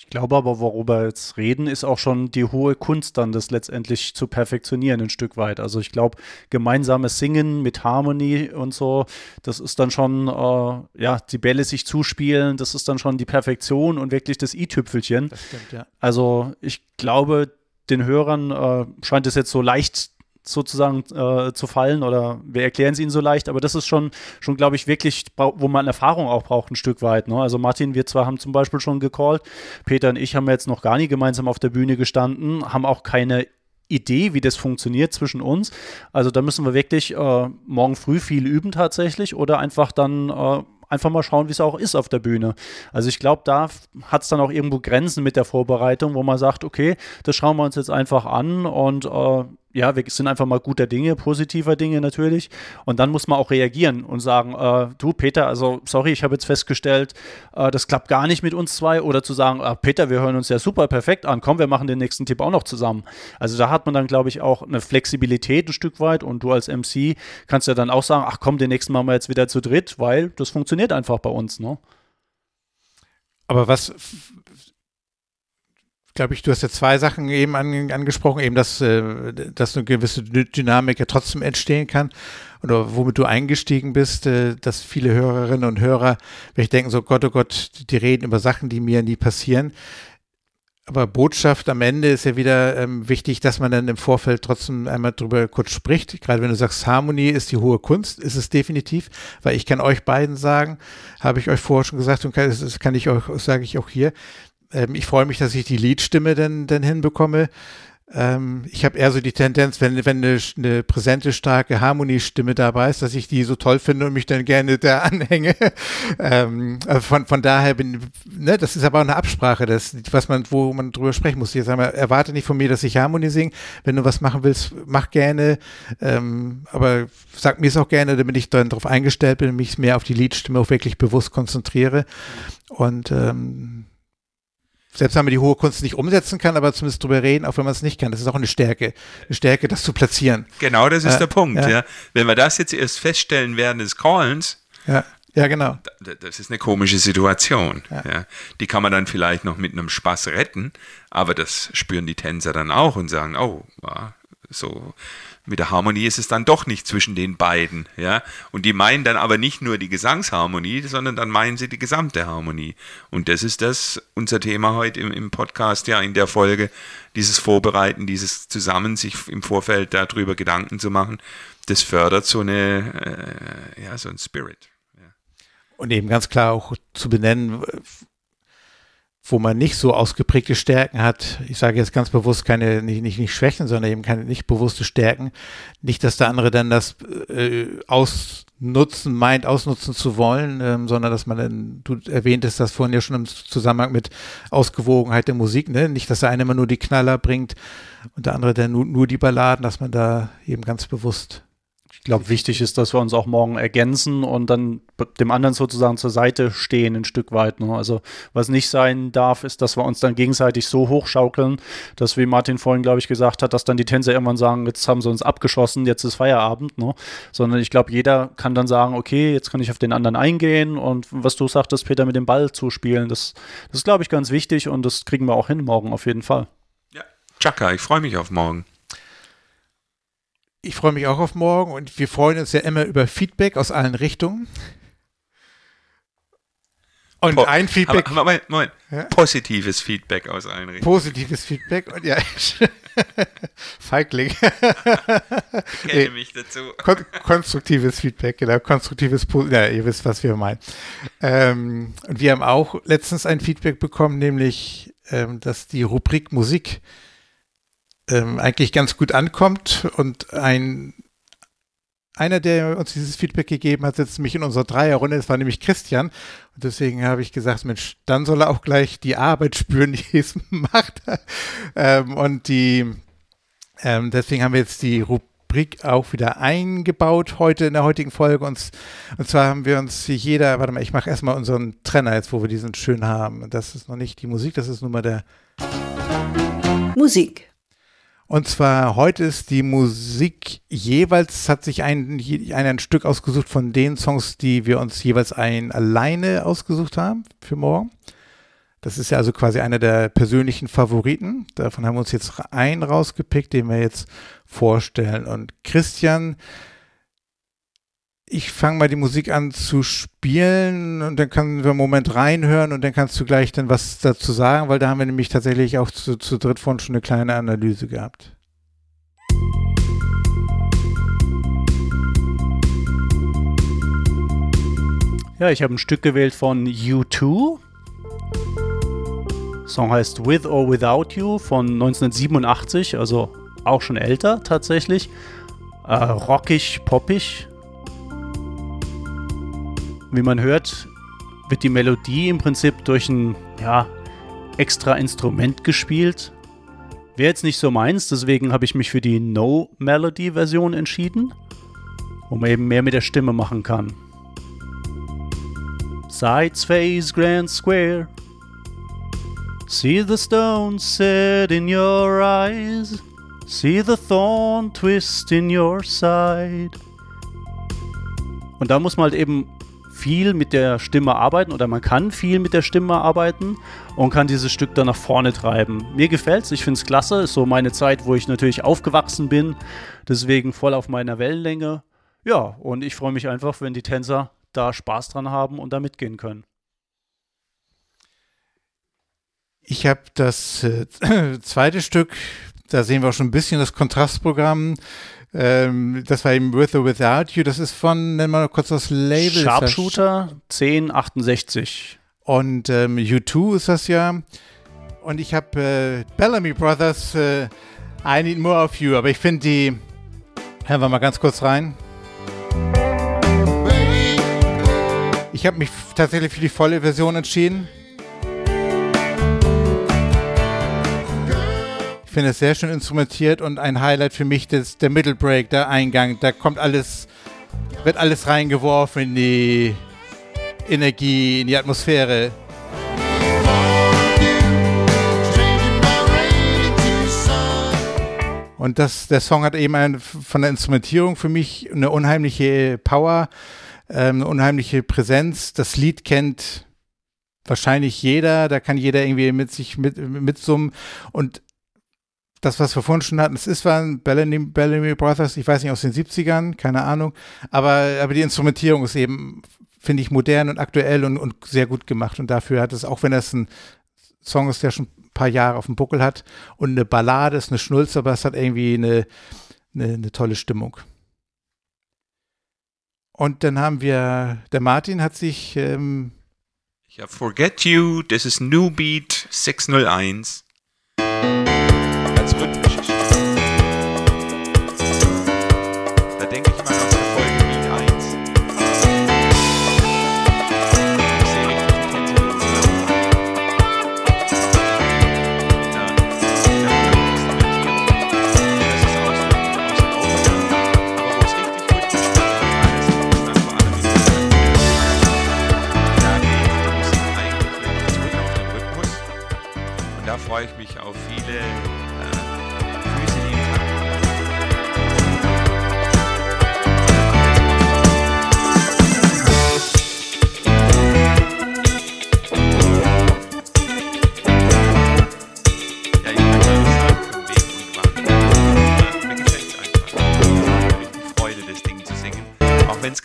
Ich glaube aber, worüber wir jetzt reden, ist auch schon die hohe Kunst dann, das letztendlich zu perfektionieren, ein Stück weit. Also ich glaube, gemeinsames Singen mit Harmonie und so, das ist dann schon, äh, ja, die Bälle sich zuspielen, das ist dann schon die Perfektion und wirklich das i-Tüpfelchen. Das stimmt, ja. Also ich glaube, den Hörern äh, scheint es jetzt so leicht sozusagen äh, zu fallen oder wir erklären es ihnen so leicht, aber das ist schon, schon glaube ich, wirklich, wo man Erfahrung auch braucht, ein Stück weit. Ne? Also Martin, wir zwar haben zum Beispiel schon gecallt, Peter und ich haben jetzt noch gar nie gemeinsam auf der Bühne gestanden, haben auch keine Idee, wie das funktioniert zwischen uns. Also da müssen wir wirklich äh, morgen früh viel üben tatsächlich oder einfach dann äh, einfach mal schauen, wie es auch ist auf der Bühne. Also ich glaube, da hat es dann auch irgendwo Grenzen mit der Vorbereitung, wo man sagt, okay, das schauen wir uns jetzt einfach an und äh, ja, wir sind einfach mal guter Dinge, positiver Dinge natürlich. Und dann muss man auch reagieren und sagen, äh, du Peter, also sorry, ich habe jetzt festgestellt, äh, das klappt gar nicht mit uns zwei. Oder zu sagen, äh, Peter, wir hören uns ja super perfekt an, komm, wir machen den nächsten Tipp auch noch zusammen. Also da hat man dann, glaube ich, auch eine Flexibilität ein Stück weit. Und du als MC kannst ja dann auch sagen, ach komm, den nächsten machen wir jetzt wieder zu dritt, weil das funktioniert einfach bei uns. Ne? Aber was glaube ich, du hast ja zwei Sachen eben an, angesprochen, eben, dass, äh, dass eine gewisse Dynamik ja trotzdem entstehen kann oder womit du eingestiegen bist, äh, dass viele Hörerinnen und Hörer vielleicht denken so, Gott, oh Gott, die reden über Sachen, die mir nie passieren. Aber Botschaft am Ende ist ja wieder ähm, wichtig, dass man dann im Vorfeld trotzdem einmal drüber kurz spricht. Gerade wenn du sagst, Harmonie ist die hohe Kunst, ist es definitiv, weil ich kann euch beiden sagen, habe ich euch vorher schon gesagt und kann, das kann ich euch, sage ich auch hier, ähm, ich freue mich, dass ich die Liedstimme dann, dann hinbekomme. Ähm, ich habe eher so die Tendenz, wenn, wenn eine, eine präsente, starke Harmoniestimme dabei ist, dass ich die so toll finde und mich dann gerne da (laughs) anhänge. ähm, von, von daher bin, ne, das ist aber auch eine Absprache, das, was man, wo man drüber sprechen muss. Jetzt einmal, erwarte nicht von mir, dass ich Harmonie singe. Wenn du was machen willst, mach gerne. Ähm, aber sag mir es auch gerne, damit ich dann darauf eingestellt bin und mich mehr auf die Liedstimme auch wirklich bewusst konzentriere. Und ähm, selbst wenn man die hohe Kunst nicht umsetzen kann, aber zumindest drüber reden, auch wenn man es nicht kann. Das ist auch eine Stärke, eine Stärke, das zu platzieren. Genau, das ist äh, der Punkt. Ja. Ja. Wenn wir das jetzt erst feststellen während des Callens, Ja, ja, genau. das ist eine komische Situation. Ja. Ja. Die kann man dann vielleicht noch mit einem Spaß retten, aber das spüren die Tänzer dann auch und sagen, oh, so mit der Harmonie ist es dann doch nicht zwischen den beiden, ja. Und die meinen dann aber nicht nur die Gesangsharmonie, sondern dann meinen sie die gesamte Harmonie. Und das ist das unser Thema heute im, im Podcast, ja, in der Folge, dieses Vorbereiten, dieses Zusammen sich im Vorfeld darüber Gedanken zu machen, das fördert so eine, äh, ja, so ein Spirit. Und eben ganz klar auch zu benennen, wo man nicht so ausgeprägte Stärken hat. Ich sage jetzt ganz bewusst keine, nicht, nicht, nicht Schwächen, sondern eben keine nicht bewusste Stärken. Nicht, dass der andere dann das äh, ausnutzen, meint, ausnutzen zu wollen, ähm, sondern dass man dann, du erwähntest das vorhin ja schon im Zusammenhang mit Ausgewogenheit der Musik, ne? Nicht, dass der eine immer nur die Knaller bringt und der andere dann nur, nur die Balladen, dass man da eben ganz bewusst Ich glaube, wichtig ist, dass wir uns auch morgen ergänzen und dann dem anderen sozusagen zur Seite stehen, ein Stück weit. Ne? Also, was nicht sein darf, ist, dass wir uns dann gegenseitig so hochschaukeln, dass, wie Martin vorhin, glaube ich, gesagt hat, dass dann die Tänzer irgendwann sagen, jetzt haben sie uns abgeschossen, jetzt ist Feierabend. Ne? Sondern ich glaube, jeder kann dann sagen, okay, jetzt kann ich auf den anderen eingehen und was du sagtest, Peter, mit dem Ball zuspielen, das, das ist, glaube ich, ganz wichtig und das kriegen wir auch hin morgen auf jeden Fall. Ja, Chaka, ich freue mich auf morgen. Ich freue mich auch auf morgen und wir freuen uns ja immer über Feedback aus allen Richtungen. Und Po- ein Feedback, Aber, Moment, Moment. Ja? Positives Feedback aus allen Richtungen. positives Feedback und ja, (laughs) Feigling. Ich kenne Nee. mich dazu. Kon konstruktives Feedback, genau, konstruktives, ja, ihr wisst, was wir meinen. Ähm, und wir haben auch letztens ein Feedback bekommen, nämlich, ähm, dass die Rubrik Musik ähm, eigentlich ganz gut ankommt und ein einer, der uns dieses Feedback gegeben hat, sitzt nämlich in unserer Dreierrunde, das war nämlich Christian. Und deswegen habe ich gesagt, Mensch, dann soll er auch gleich die Arbeit (laughs) spüren, die es macht. ähm, und die, ähm, deswegen haben wir jetzt die Rubrik auch wieder eingebaut heute in der heutigen Folge. Und, und zwar haben wir uns jeder, warte mal, ich mache erstmal unseren Trenner jetzt, wo wir diesen schön haben. Das ist noch nicht die Musik, das ist nun mal der Musik. Und zwar heute ist die Musik jeweils, hat sich ein, ein Stück ausgesucht von den Songs, die wir uns jeweils ein alleine ausgesucht haben für morgen. Das ist ja also quasi einer der persönlichen Favoriten. Davon haben wir uns jetzt einen rausgepickt, den wir jetzt vorstellen. Und Christian, ich fange mal die Musik an zu spielen und dann können wir einen Moment reinhören und dann kannst du gleich dann was dazu sagen, weil da haben wir nämlich tatsächlich auch zu, zu dritt vorhin schon eine kleine Analyse gehabt. Ja, ich habe ein Stück gewählt von U2. Song heißt With or Without You von 1987, also auch schon älter tatsächlich. Äh, rockig, poppig. Wie man hört, wird die Melodie im Prinzip durch ein ja, extra Instrument gespielt. Wäre jetzt nicht so meins, deswegen habe ich mich für die No-Melody-Version entschieden, wo man eben mehr mit der Stimme machen kann. Sides face grand square. See the stone set in your eyes. See the thorn twist in your side. Und da muss man halt eben viel mit der Stimme arbeiten oder man kann viel mit der Stimme arbeiten und kann dieses Stück dann nach vorne treiben. Mir gefällt's, ich find's klasse, ist so meine Zeit, wo ich natürlich aufgewachsen bin, deswegen voll auf meiner Wellenlänge. Ja, und ich freue mich einfach, wenn die Tänzer da Spaß dran haben und da mitgehen können. Ich habe das äh, (clears throat) zweite Stück, da sehen wir auch schon ein bisschen das Kontrastprogramm. Ähm, das war eben With or Without You. Das ist von, nennen wir mal kurz das Label. Sharpshooter 1068. Und ähm, U2 ist das ja. Und ich habe äh, Bellamy Brothers äh, I Need More of You, aber ich finde die. Hören wir mal ganz kurz rein. Ich habe mich tatsächlich für die volle Version entschieden. Ich finde es sehr schön instrumentiert und ein Highlight für mich ist der Middle Break, der Eingang. Da kommt alles, wird alles reingeworfen in die Energie, in die Atmosphäre. Und das, der Song hat eben ein, von der Instrumentierung für mich eine unheimliche Power, ähm, eine unheimliche Präsenz. Das Lied kennt wahrscheinlich jeder, da kann jeder irgendwie mit sich mit, mitsummen. Und das, was wir vorhin schon hatten, es ist zwar ein Bellamy, Bellamy Brothers, ich weiß nicht, aus den 70ern, keine Ahnung, aber, aber die Instrumentierung ist eben, finde ich, modern und aktuell und, und sehr gut gemacht. Und dafür hat es, auch wenn das ein Song ist, der schon paar Jahre auf dem Buckel hat. Und eine Ballade ist eine Schnulze, aber es hat irgendwie eine, eine, eine tolle Stimmung. Und dann haben wir, der Martin hat sich. Ähm, ich habe Forget You, das ist New Beat 601. Good. Bye.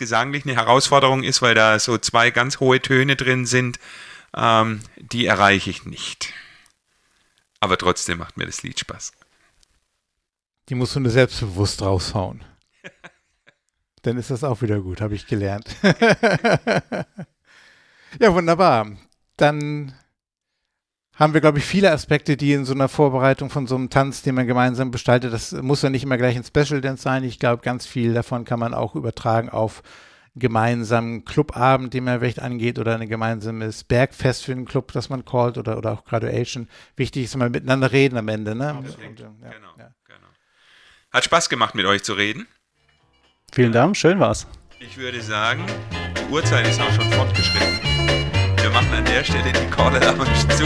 Gesanglich eine Herausforderung ist, weil da so zwei ganz hohe Töne drin sind, ähm, die erreiche ich nicht. Aber trotzdem macht mir das Lied Spaß. Die musst du nur selbstbewusst raushauen. (laughs) Dann ist das auch wieder gut, habe ich gelernt. (laughs) ja, wunderbar. Dann haben wir, glaube ich, viele Aspekte, die in so einer Vorbereitung von so einem Tanz, den man gemeinsam gestaltet, das muss ja nicht immer gleich ein Special Dance sein. Ich glaube, ganz viel davon kann man auch übertragen auf gemeinsamen Clubabend, den man vielleicht angeht, oder ein gemeinsames Bergfest für einen Club, das man callt, oder, oder auch Graduation. Wichtig ist immer miteinander reden am Ende. Ne? Und, ja, genau, ja. genau. Hat Spaß gemacht, mit euch zu reden. Vielen Dank, schön war's. Ich würde sagen, die Uhrzeit ist auch schon fortgeschritten. Wir machen an der Stelle die Caller Lounge zu,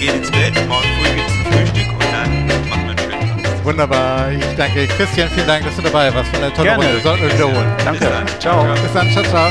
gehen ins Bett, morgen früh gibt es ein Frühstück und dann machen wir einen schönen Wunderbar. Ich danke Christian, vielen Dank, dass du dabei warst. War eine tolle Gerne. Runde. Sollten wir wiederholen. Danke. Bis dann. Ciao. Bis dann. Ciao, ciao.